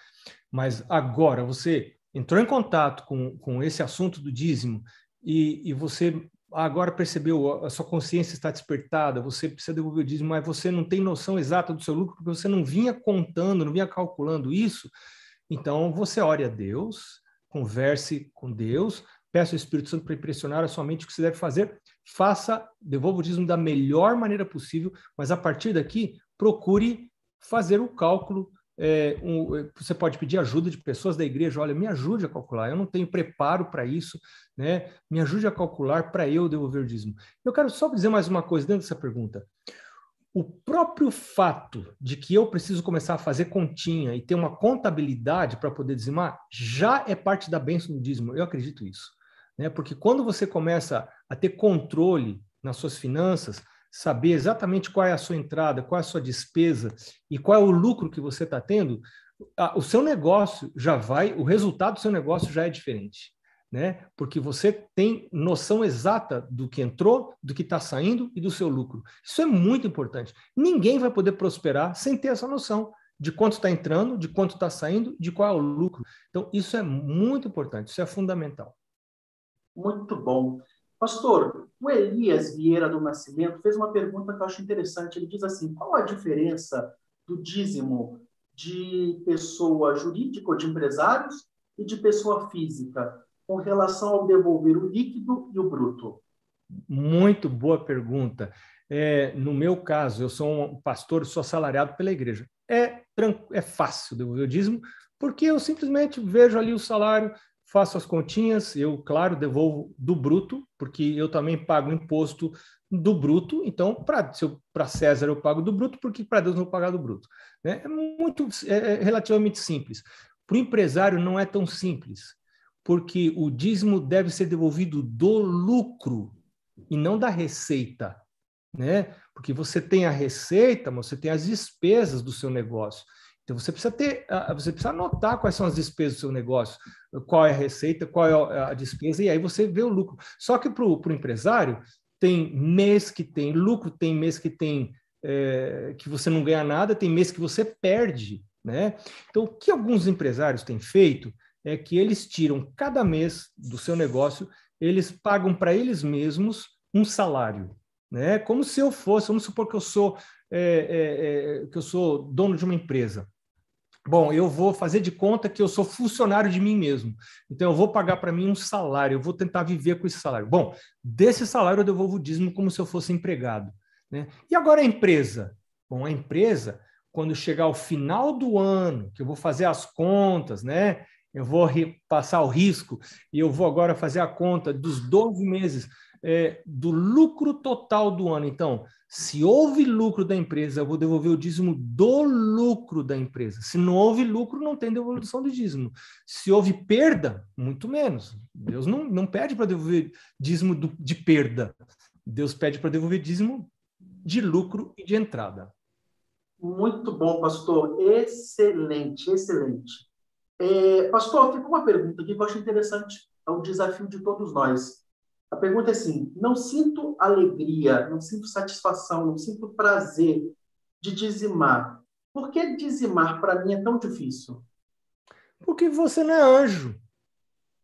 Mas agora você entrou em contato com, com esse assunto do dízimo e, e você agora percebeu, a sua consciência está despertada, você precisa devolver o dízimo, mas você não tem noção exata do seu lucro, porque você não vinha contando, não vinha calculando isso, então você ore a Deus, converse com Deus, peça ao Espírito Santo para impressionar a sua mente o que você deve fazer, faça, devolva o dízimo da melhor maneira possível, mas a partir daqui, procure fazer o cálculo é, um, você pode pedir ajuda de pessoas da igreja, olha, me ajude a calcular, eu não tenho preparo para isso, né? Me ajude a calcular para eu devolver o dízimo. Eu quero só dizer mais uma coisa dentro dessa pergunta. O próprio fato de que eu preciso começar a fazer continha e ter uma contabilidade para poder dizimar já é parte da bênção do dízimo. Eu acredito isso. Né? Porque quando você começa a ter controle nas suas finanças, saber exatamente qual é a sua entrada, qual é a sua despesa e qual é o lucro que você está tendo, o seu negócio já vai, o resultado do seu negócio já é diferente. Né? Porque você tem noção exata do que entrou, do que está saindo e do seu lucro. Isso é muito importante. Ninguém vai poder prosperar sem ter essa noção de quanto está entrando, de quanto está saindo, de qual é o lucro. Então, isso é muito importante, isso é fundamental. Muito bom. Pastor, o Elias Vieira do Nascimento fez uma pergunta que eu acho interessante. Ele diz assim: qual a diferença do dízimo de pessoa jurídica ou de empresários e de pessoa física com relação ao devolver o líquido e o bruto? Muito boa pergunta. É, no meu caso, eu sou um pastor, sou assalariado pela igreja. É, é fácil devolver o dízimo, porque eu simplesmente vejo ali o salário, faço as continhas, eu, claro, devolvo do bruto, porque eu também pago imposto do bruto, então, para César eu pago do bruto, porque para Deus não vou pagar do bruto. Né? É muito, é, é relativamente simples. Para o empresário não é tão simples, porque o dízimo deve ser devolvido do lucro e não da receita, né? Porque você tem a receita, mas você tem as despesas do seu negócio. Então você precisa ter, você precisa anotar quais são as despesas do seu negócio, qual é a receita, qual é a despesa, e aí você vê o lucro. Só que para o empresário, tem mês que tem lucro, tem mês que tem é, que você não ganha nada, tem mês que você perde. Né? Então, o que alguns empresários têm feito é que eles tiram cada mês do seu negócio, eles pagam para eles mesmos um salário. Né? Como se eu fosse, vamos supor que eu sou é, é, é que eu sou dono de uma empresa. Bom, eu vou fazer de conta que eu sou funcionário de mim mesmo. Então, eu vou pagar para mim um salário, eu vou tentar viver com esse salário. Bom, desse salário eu devolvo o dízimo como se eu fosse empregado. Né? E agora a empresa? Bom, a empresa, quando chegar ao final do ano, que eu vou fazer as contas, né? Eu vou passar o risco e eu vou agora fazer a conta dos 12 meses é, do lucro total do ano. Então, se houve lucro da empresa, eu vou devolver o dízimo do lucro da empresa. Se não houve lucro, não tem devolução do dízimo. Se houve perda, muito menos. Deus não, não pede para devolver dízimo do, de perda. Deus pede para devolver dízimo de lucro e de entrada. Muito bom, pastor. Excelente, excelente. É, pastor, fica uma pergunta aqui que eu acho interessante. É um desafio de todos nós. A pergunta é assim: não sinto alegria, não sinto satisfação, não sinto prazer de dizimar. Por que dizimar para mim é tão difícil? Porque você não é anjo.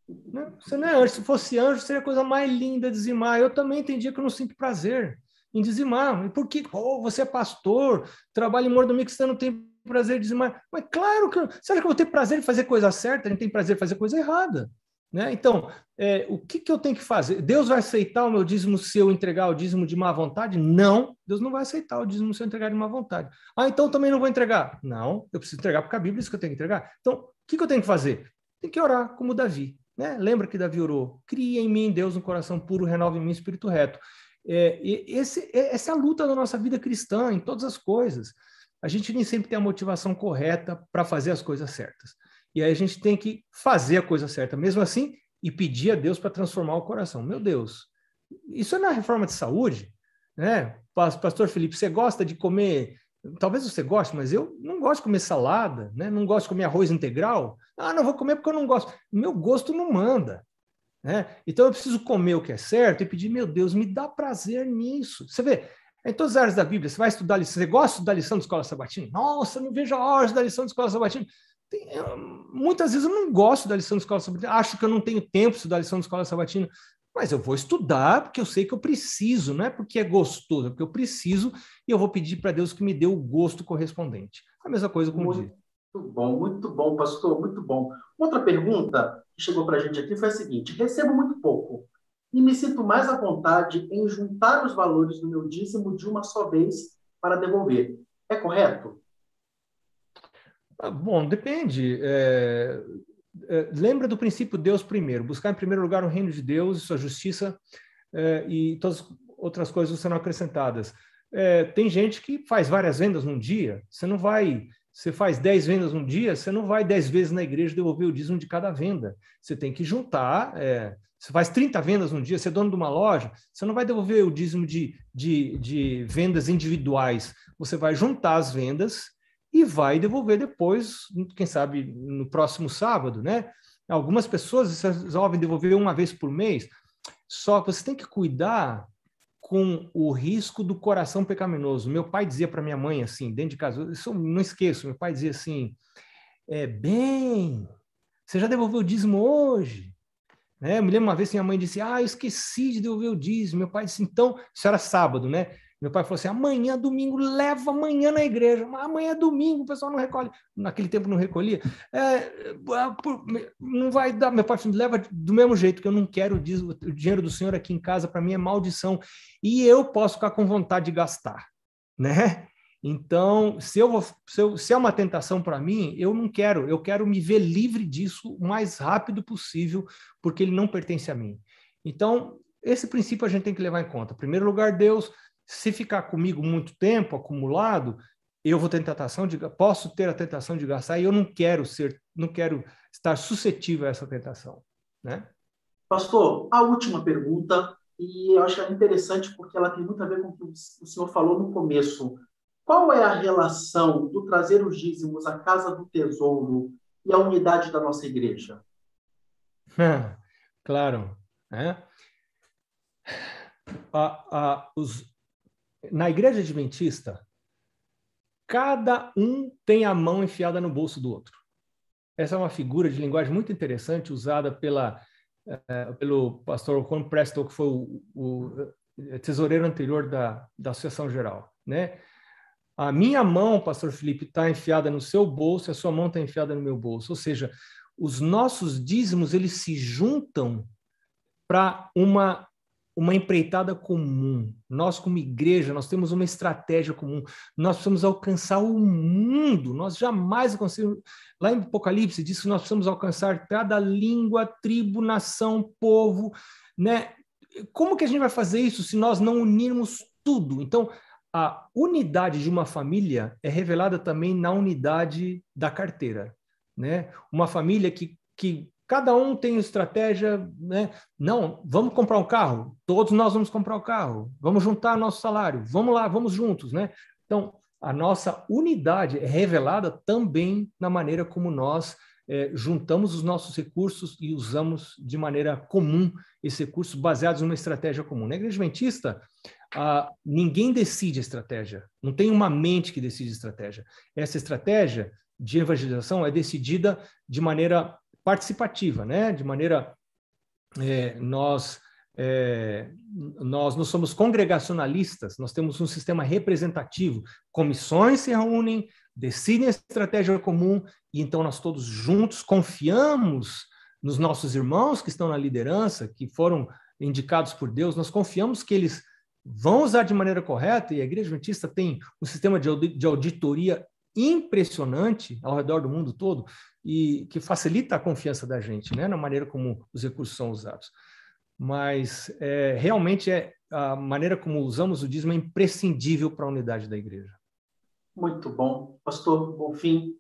Né? Você não é anjo. Se fosse anjo, seria a coisa mais linda dizimar. Eu também entendi que eu não sinto prazer em dizimar. E por que? Oh, você é pastor, trabalha em mordomia você não tem prazer em dizimar. Mas claro que. Acha que eu vou ter prazer em fazer coisa certa? A gente tem prazer em fazer coisa errada. Né? Então, é, o que, que eu tenho que fazer? Deus vai aceitar o meu dízimo se eu entregar o dízimo de má vontade? Não, Deus não vai aceitar o dízimo se eu entregar de má vontade. Ah, então também não vou entregar? Não, eu preciso entregar porque a Bíblia diz que eu tenho que entregar. Então, o que, que eu tenho que fazer? Tem que orar como Davi. Né? Lembra que Davi orou? Cria em mim, Deus, um coração puro, renova em mim espírito reto. É, esse, é, essa é a luta da nossa vida cristã, em todas as coisas. A gente nem sempre tem a motivação correta para fazer as coisas certas. E aí a gente tem que fazer a coisa certa, mesmo assim, e pedir a Deus para transformar o coração. Meu Deus, isso é na reforma de saúde, né? Pastor Felipe, você gosta de comer? Talvez você goste, mas eu não gosto de comer salada, né? Não gosto de comer arroz integral. Ah, não vou comer porque eu não gosto. Meu gosto não manda. Né? Então eu preciso comer o que é certo e pedir, meu Deus, me dá prazer nisso. Você vê, em todas as áreas da Bíblia, você vai estudar lição, você gosta estudar lição de escola sabatina? Nossa, não vejo a hora da lição de escola sabatina. Tem, muitas vezes eu não gosto da lição de escola sabatina, acho que eu não tenho tempo de estudar lição de escola sabatina, mas eu vou estudar porque eu sei que eu preciso, não é porque é gostoso, é porque eu preciso e eu vou pedir para Deus que me dê o gosto correspondente. A mesma coisa com muito, o dia. Muito bom, muito bom, pastor, muito bom. Outra pergunta que chegou para a gente aqui foi a seguinte: recebo muito pouco e me sinto mais à vontade em juntar os valores do meu dízimo de uma só vez para devolver. É correto? Ah, bom, depende. É, é, lembra do princípio Deus primeiro. Buscar em primeiro lugar o reino de Deus e sua justiça é, e todas as outras coisas serão acrescentadas. É, tem gente que faz várias vendas num dia. Você não vai você faz 10 vendas num dia, você não vai 10 vezes na igreja devolver o dízimo de cada venda. Você tem que juntar. Você faz 30 vendas num dia, você é dono de uma loja, você não vai devolver o dízimo de, de, de vendas individuais. Você vai juntar as vendas e vai devolver depois, quem sabe no próximo sábado, né? Algumas pessoas resolvem devolver uma vez por mês. Só que você tem que cuidar com o risco do coração pecaminoso. Meu pai dizia para minha mãe assim, dentro de casa, isso eu não esqueço, meu pai dizia assim, é, bem, você já devolveu o dízimo hoje? Né? Eu me lembro uma vez que minha mãe disse, ah, eu esqueci de devolver o dízimo. Meu pai disse, então, isso era sábado, né? Meu pai falou assim: amanhã, domingo, leva amanhã na igreja. Amanhã é domingo, o pessoal não recolhe. Naquele tempo não recolhia. É, não vai dar. Meu pai falou: leva do mesmo jeito, que eu não quero o dinheiro do senhor aqui em casa, para mim é maldição. E eu posso ficar com vontade de gastar, né? Então, se, eu vou, se, eu, se é uma tentação para mim, eu não quero, eu quero me ver livre disso o mais rápido possível, porque ele não pertence a mim. Então, esse princípio a gente tem que levar em conta. Em primeiro lugar, Deus, se ficar comigo muito tempo acumulado, eu vou ter tentação de posso ter a tentação de gastar e eu não quero ser, não quero estar suscetível a essa tentação, né? Pastor, a última pergunta e eu acho interessante porque ela tem muito a ver com o que o senhor falou no começo. Qual é a relação do trazer os dízimos à casa do tesouro e à unidade da nossa igreja? claro, né? A, a, os, na igreja adventista, cada um tem a mão enfiada no bolso do outro. Essa é uma figura de linguagem muito interessante usada pela, uh, pelo pastor Juan Presto, que foi o, o tesoureiro anterior da, da Associação Geral. Né? A minha mão, pastor Felipe, está enfiada no seu bolso, a sua mão está enfiada no meu bolso. Ou seja, os nossos dízimos eles se juntam para uma uma empreitada comum. Nós, como igreja, nós temos uma estratégia comum. Nós precisamos alcançar o mundo. Nós jamais conseguimos. Lá em Apocalipse diz que nós precisamos alcançar cada língua, tribo, nação, povo, né? Como que a gente vai fazer isso se nós não unirmos tudo? Então, a unidade de uma família é revelada também na unidade da carteira, né? Uma família que que Cada um tem estratégia, né? Não, vamos comprar um carro, todos nós vamos comprar o um carro, vamos juntar nosso salário, vamos lá, vamos juntos, né? Então, a nossa unidade é revelada também na maneira como nós é, juntamos os nossos recursos e usamos de maneira comum esses recursos baseados numa estratégia comum. Na igreja adventista, ah, ninguém decide a estratégia, não tem uma mente que decide a estratégia. Essa estratégia de evangelização é decidida de maneira participativa, né? De maneira é, nós é, nós não somos congregacionalistas, nós temos um sistema representativo. Comissões se reúnem, decidem a estratégia comum e então nós todos juntos confiamos nos nossos irmãos que estão na liderança, que foram indicados por Deus, nós confiamos que eles vão usar de maneira correta e a Igreja Adventista tem um sistema de auditoria impressionante ao redor do mundo todo e que facilita a confiança da gente, né, na maneira como os recursos são usados. Mas é, realmente é a maneira como usamos o dízimo é imprescindível para a unidade da igreja. Muito bom, Pastor Bonfim.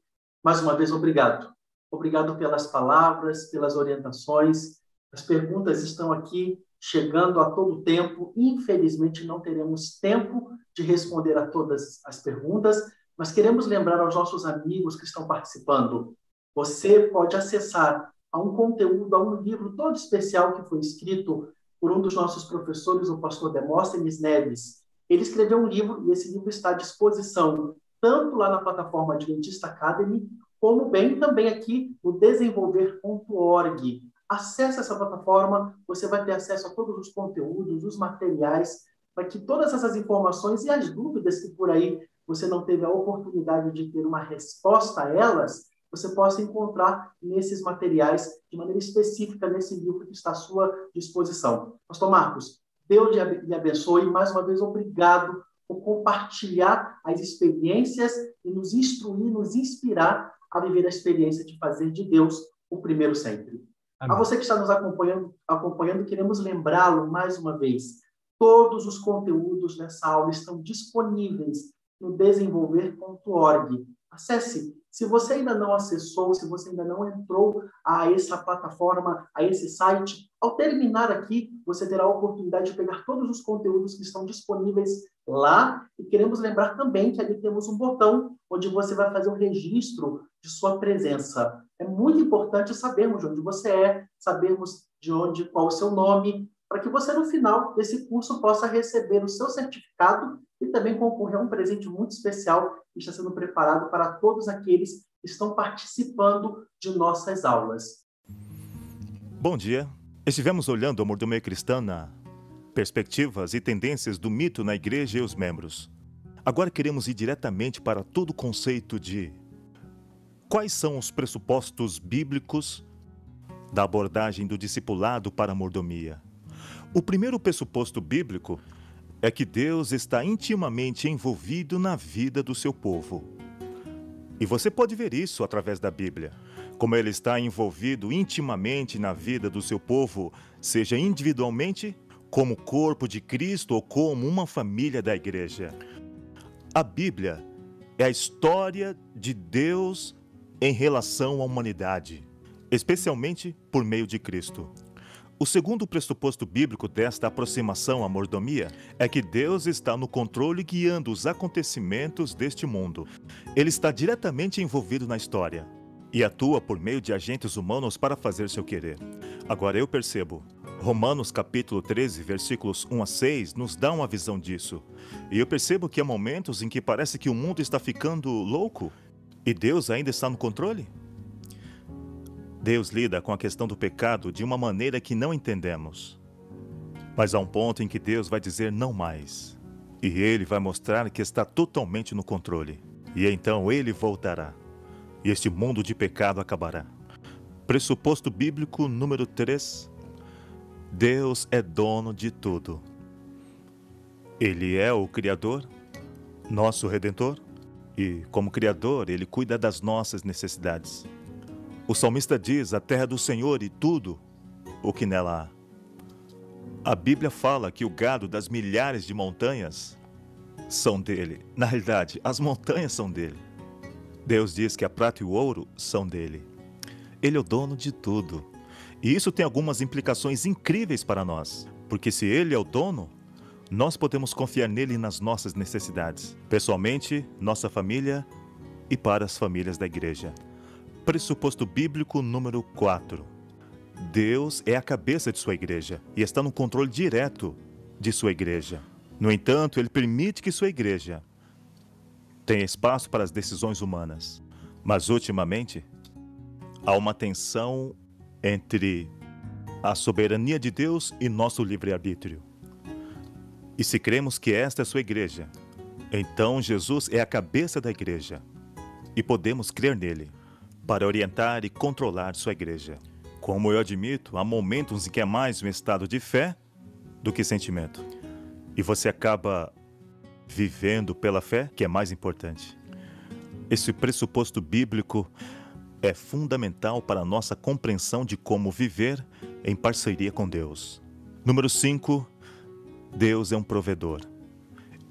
Mais uma vez obrigado. Obrigado pelas palavras, pelas orientações. As perguntas estão aqui chegando a todo tempo. Infelizmente não teremos tempo de responder a todas as perguntas, mas queremos lembrar aos nossos amigos que estão participando. Você pode acessar a um conteúdo, a um livro todo especial que foi escrito por um dos nossos professores, o pastor Demóstenes Neves. Ele escreveu um livro e esse livro está à disposição tanto lá na plataforma Adventista Academy, como bem também aqui no desenvolver.org. Acesse essa plataforma, você vai ter acesso a todos os conteúdos, os materiais, para que todas essas informações e as dúvidas que por aí você não teve a oportunidade de ter uma resposta a elas, você possa encontrar nesses materiais de maneira específica nesse livro que está à sua disposição. Pastor Marcos, Deus lhe abençoe. Mais uma vez, obrigado por compartilhar as experiências e nos instruir, nos inspirar a viver a experiência de fazer de Deus o primeiro sempre. Amém. A você que está nos acompanhando, acompanhando queremos lembrá-lo mais uma vez. Todos os conteúdos dessa aula estão disponíveis no desenvolver.org. Acesse. Se você ainda não acessou, se você ainda não entrou a essa plataforma, a esse site, ao terminar aqui, você terá a oportunidade de pegar todos os conteúdos que estão disponíveis lá. E queremos lembrar também que ali temos um botão onde você vai fazer o registro de sua presença. É muito importante sabermos de onde você é, sabermos de onde, qual o seu nome, para que você, no final desse curso, possa receber o seu certificado e também concorrer a um presente muito especial que está sendo preparado para todos aqueles que estão participando de nossas aulas. Bom dia. Estivemos olhando a mordomia cristã na perspectivas e tendências do mito na igreja e os membros. Agora queremos ir diretamente para todo o conceito de quais são os pressupostos bíblicos da abordagem do discipulado para a mordomia. O primeiro pressuposto bíblico é que Deus está intimamente envolvido na vida do seu povo. E você pode ver isso através da Bíblia. Como ele está envolvido intimamente na vida do seu povo, seja individualmente, como corpo de Cristo ou como uma família da igreja. A Bíblia é a história de Deus em relação à humanidade, especialmente por meio de Cristo. O segundo pressuposto bíblico desta aproximação à mordomia é que Deus está no controle guiando os acontecimentos deste mundo. Ele está diretamente envolvido na história e atua por meio de agentes humanos para fazer seu querer. Agora eu percebo. Romanos capítulo 13, versículos 1 a 6 nos dá uma visão disso. E eu percebo que há momentos em que parece que o mundo está ficando louco e Deus ainda está no controle. Deus lida com a questão do pecado de uma maneira que não entendemos. Mas há um ponto em que Deus vai dizer não mais. E ele vai mostrar que está totalmente no controle. E então ele voltará. E este mundo de pecado acabará. Pressuposto bíblico número 3. Deus é dono de tudo. Ele é o Criador, nosso Redentor, e, como Criador, ele cuida das nossas necessidades. O salmista diz: A terra do Senhor e tudo o que nela há. A Bíblia fala que o gado das milhares de montanhas são dele. Na realidade, as montanhas são dele. Deus diz que a prata e o ouro são dele. Ele é o dono de tudo. E isso tem algumas implicações incríveis para nós, porque se ele é o dono, nós podemos confiar nele nas nossas necessidades, pessoalmente, nossa família e para as famílias da igreja. Pressuposto bíblico número 4. Deus é a cabeça de sua igreja e está no controle direto de sua igreja. No entanto, ele permite que sua igreja tenha espaço para as decisões humanas. Mas ultimamente, há uma tensão entre a soberania de Deus e nosso livre-arbítrio. E se cremos que esta é sua igreja, então Jesus é a cabeça da igreja e podemos crer nele para orientar e controlar sua igreja. Como eu admito, há momentos em que é mais um estado de fé do que sentimento. E você acaba vivendo pela fé, que é mais importante. Esse pressuposto bíblico é fundamental para a nossa compreensão de como viver em parceria com Deus. Número 5. Deus é um provedor.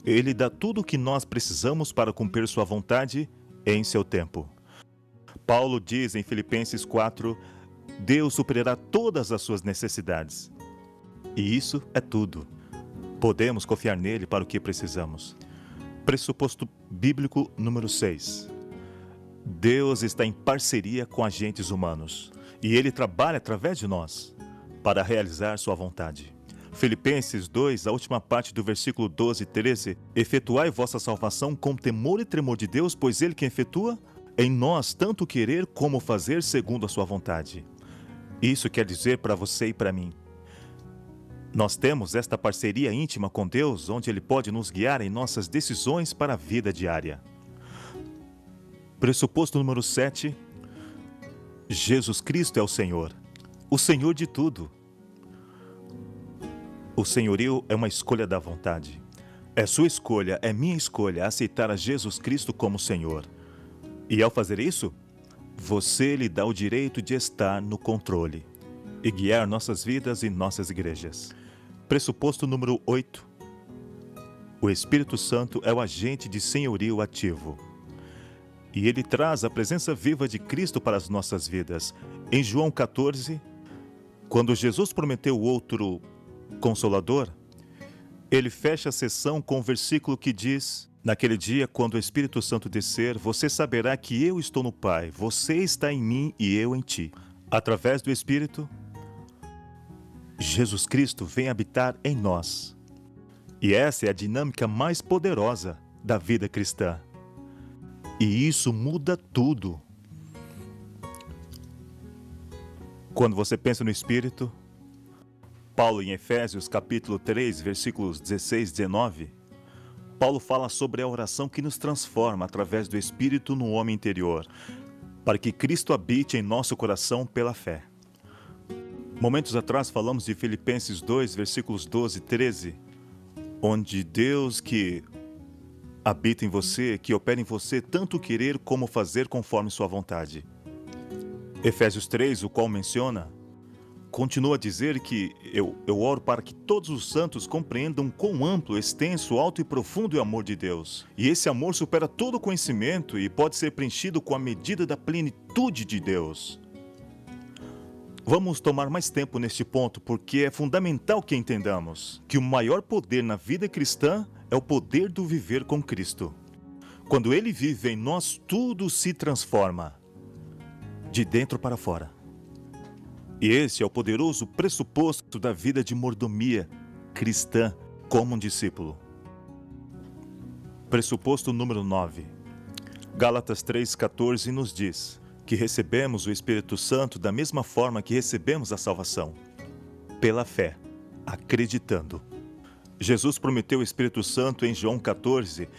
Ele dá tudo o que nós precisamos para cumprir sua vontade em seu tempo. Paulo diz em Filipenses 4: Deus superará todas as suas necessidades. E isso é tudo. Podemos confiar nele para o que precisamos. Pressuposto bíblico número 6. Deus está em parceria com agentes humanos e ele trabalha através de nós para realizar sua vontade. Filipenses 2, a última parte do versículo 12 e 13: Efetuai vossa salvação com temor e tremor de Deus, pois ele que efetua em nós tanto querer como fazer segundo a sua vontade. Isso quer dizer para você e para mim. Nós temos esta parceria íntima com Deus, onde Ele pode nos guiar em nossas decisões para a vida diária. Pressuposto número 7. Jesus Cristo é o Senhor, o Senhor de tudo. O senhorio é uma escolha da vontade. É sua escolha, é minha escolha aceitar a Jesus Cristo como Senhor. E ao fazer isso, você lhe dá o direito de estar no controle e guiar nossas vidas e nossas igrejas. Pressuposto número 8. O Espírito Santo é o agente de senhorio ativo. E ele traz a presença viva de Cristo para as nossas vidas. Em João 14, quando Jesus prometeu outro consolador, ele fecha a sessão com o um versículo que diz: Naquele dia, quando o Espírito Santo descer, você saberá que eu estou no Pai, você está em mim e eu em ti. Através do Espírito, Jesus Cristo vem habitar em nós. E essa é a dinâmica mais poderosa da vida cristã. E isso muda tudo. Quando você pensa no Espírito, Paulo em Efésios capítulo 3, versículos 16 e 19, Paulo fala sobre a oração que nos transforma através do Espírito no homem interior, para que Cristo habite em nosso coração pela fé. Momentos atrás falamos de Filipenses 2, versículos 12 e 13, onde Deus que habita em você, que opera em você tanto querer como fazer conforme sua vontade. Efésios 3, o qual menciona, continua a dizer que eu, eu oro para que todos os santos compreendam quão amplo, extenso, alto e profundo é o amor de Deus. E esse amor supera todo conhecimento e pode ser preenchido com a medida da plenitude de Deus. Vamos tomar mais tempo neste ponto porque é fundamental que entendamos que o maior poder na vida cristã é o poder do viver com Cristo. Quando Ele vive em nós, tudo se transforma de dentro para fora. E esse é o poderoso pressuposto da vida de mordomia cristã como um discípulo. Pressuposto número 9. Gálatas 3,14 nos diz que recebemos o Espírito Santo da mesma forma que recebemos a salvação, pela fé, acreditando. Jesus prometeu o Espírito Santo em João 14,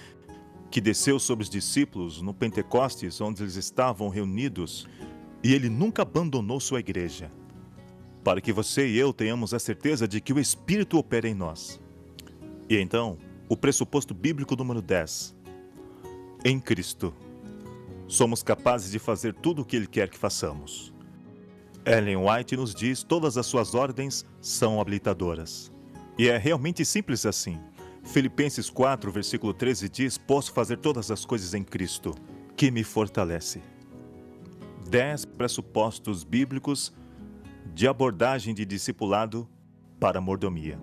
que desceu sobre os discípulos no Pentecostes, onde eles estavam reunidos e ele nunca abandonou sua igreja. Para que você e eu tenhamos a certeza de que o Espírito opera em nós. E então, o pressuposto bíblico número 10. Em Cristo, somos capazes de fazer tudo o que Ele quer que façamos. Ellen White nos diz: todas as suas ordens são habilitadoras. E é realmente simples assim. Filipenses 4, versículo 13 diz: Posso fazer todas as coisas em Cristo, que me fortalece dez pressupostos bíblicos de abordagem de discipulado para mordomia.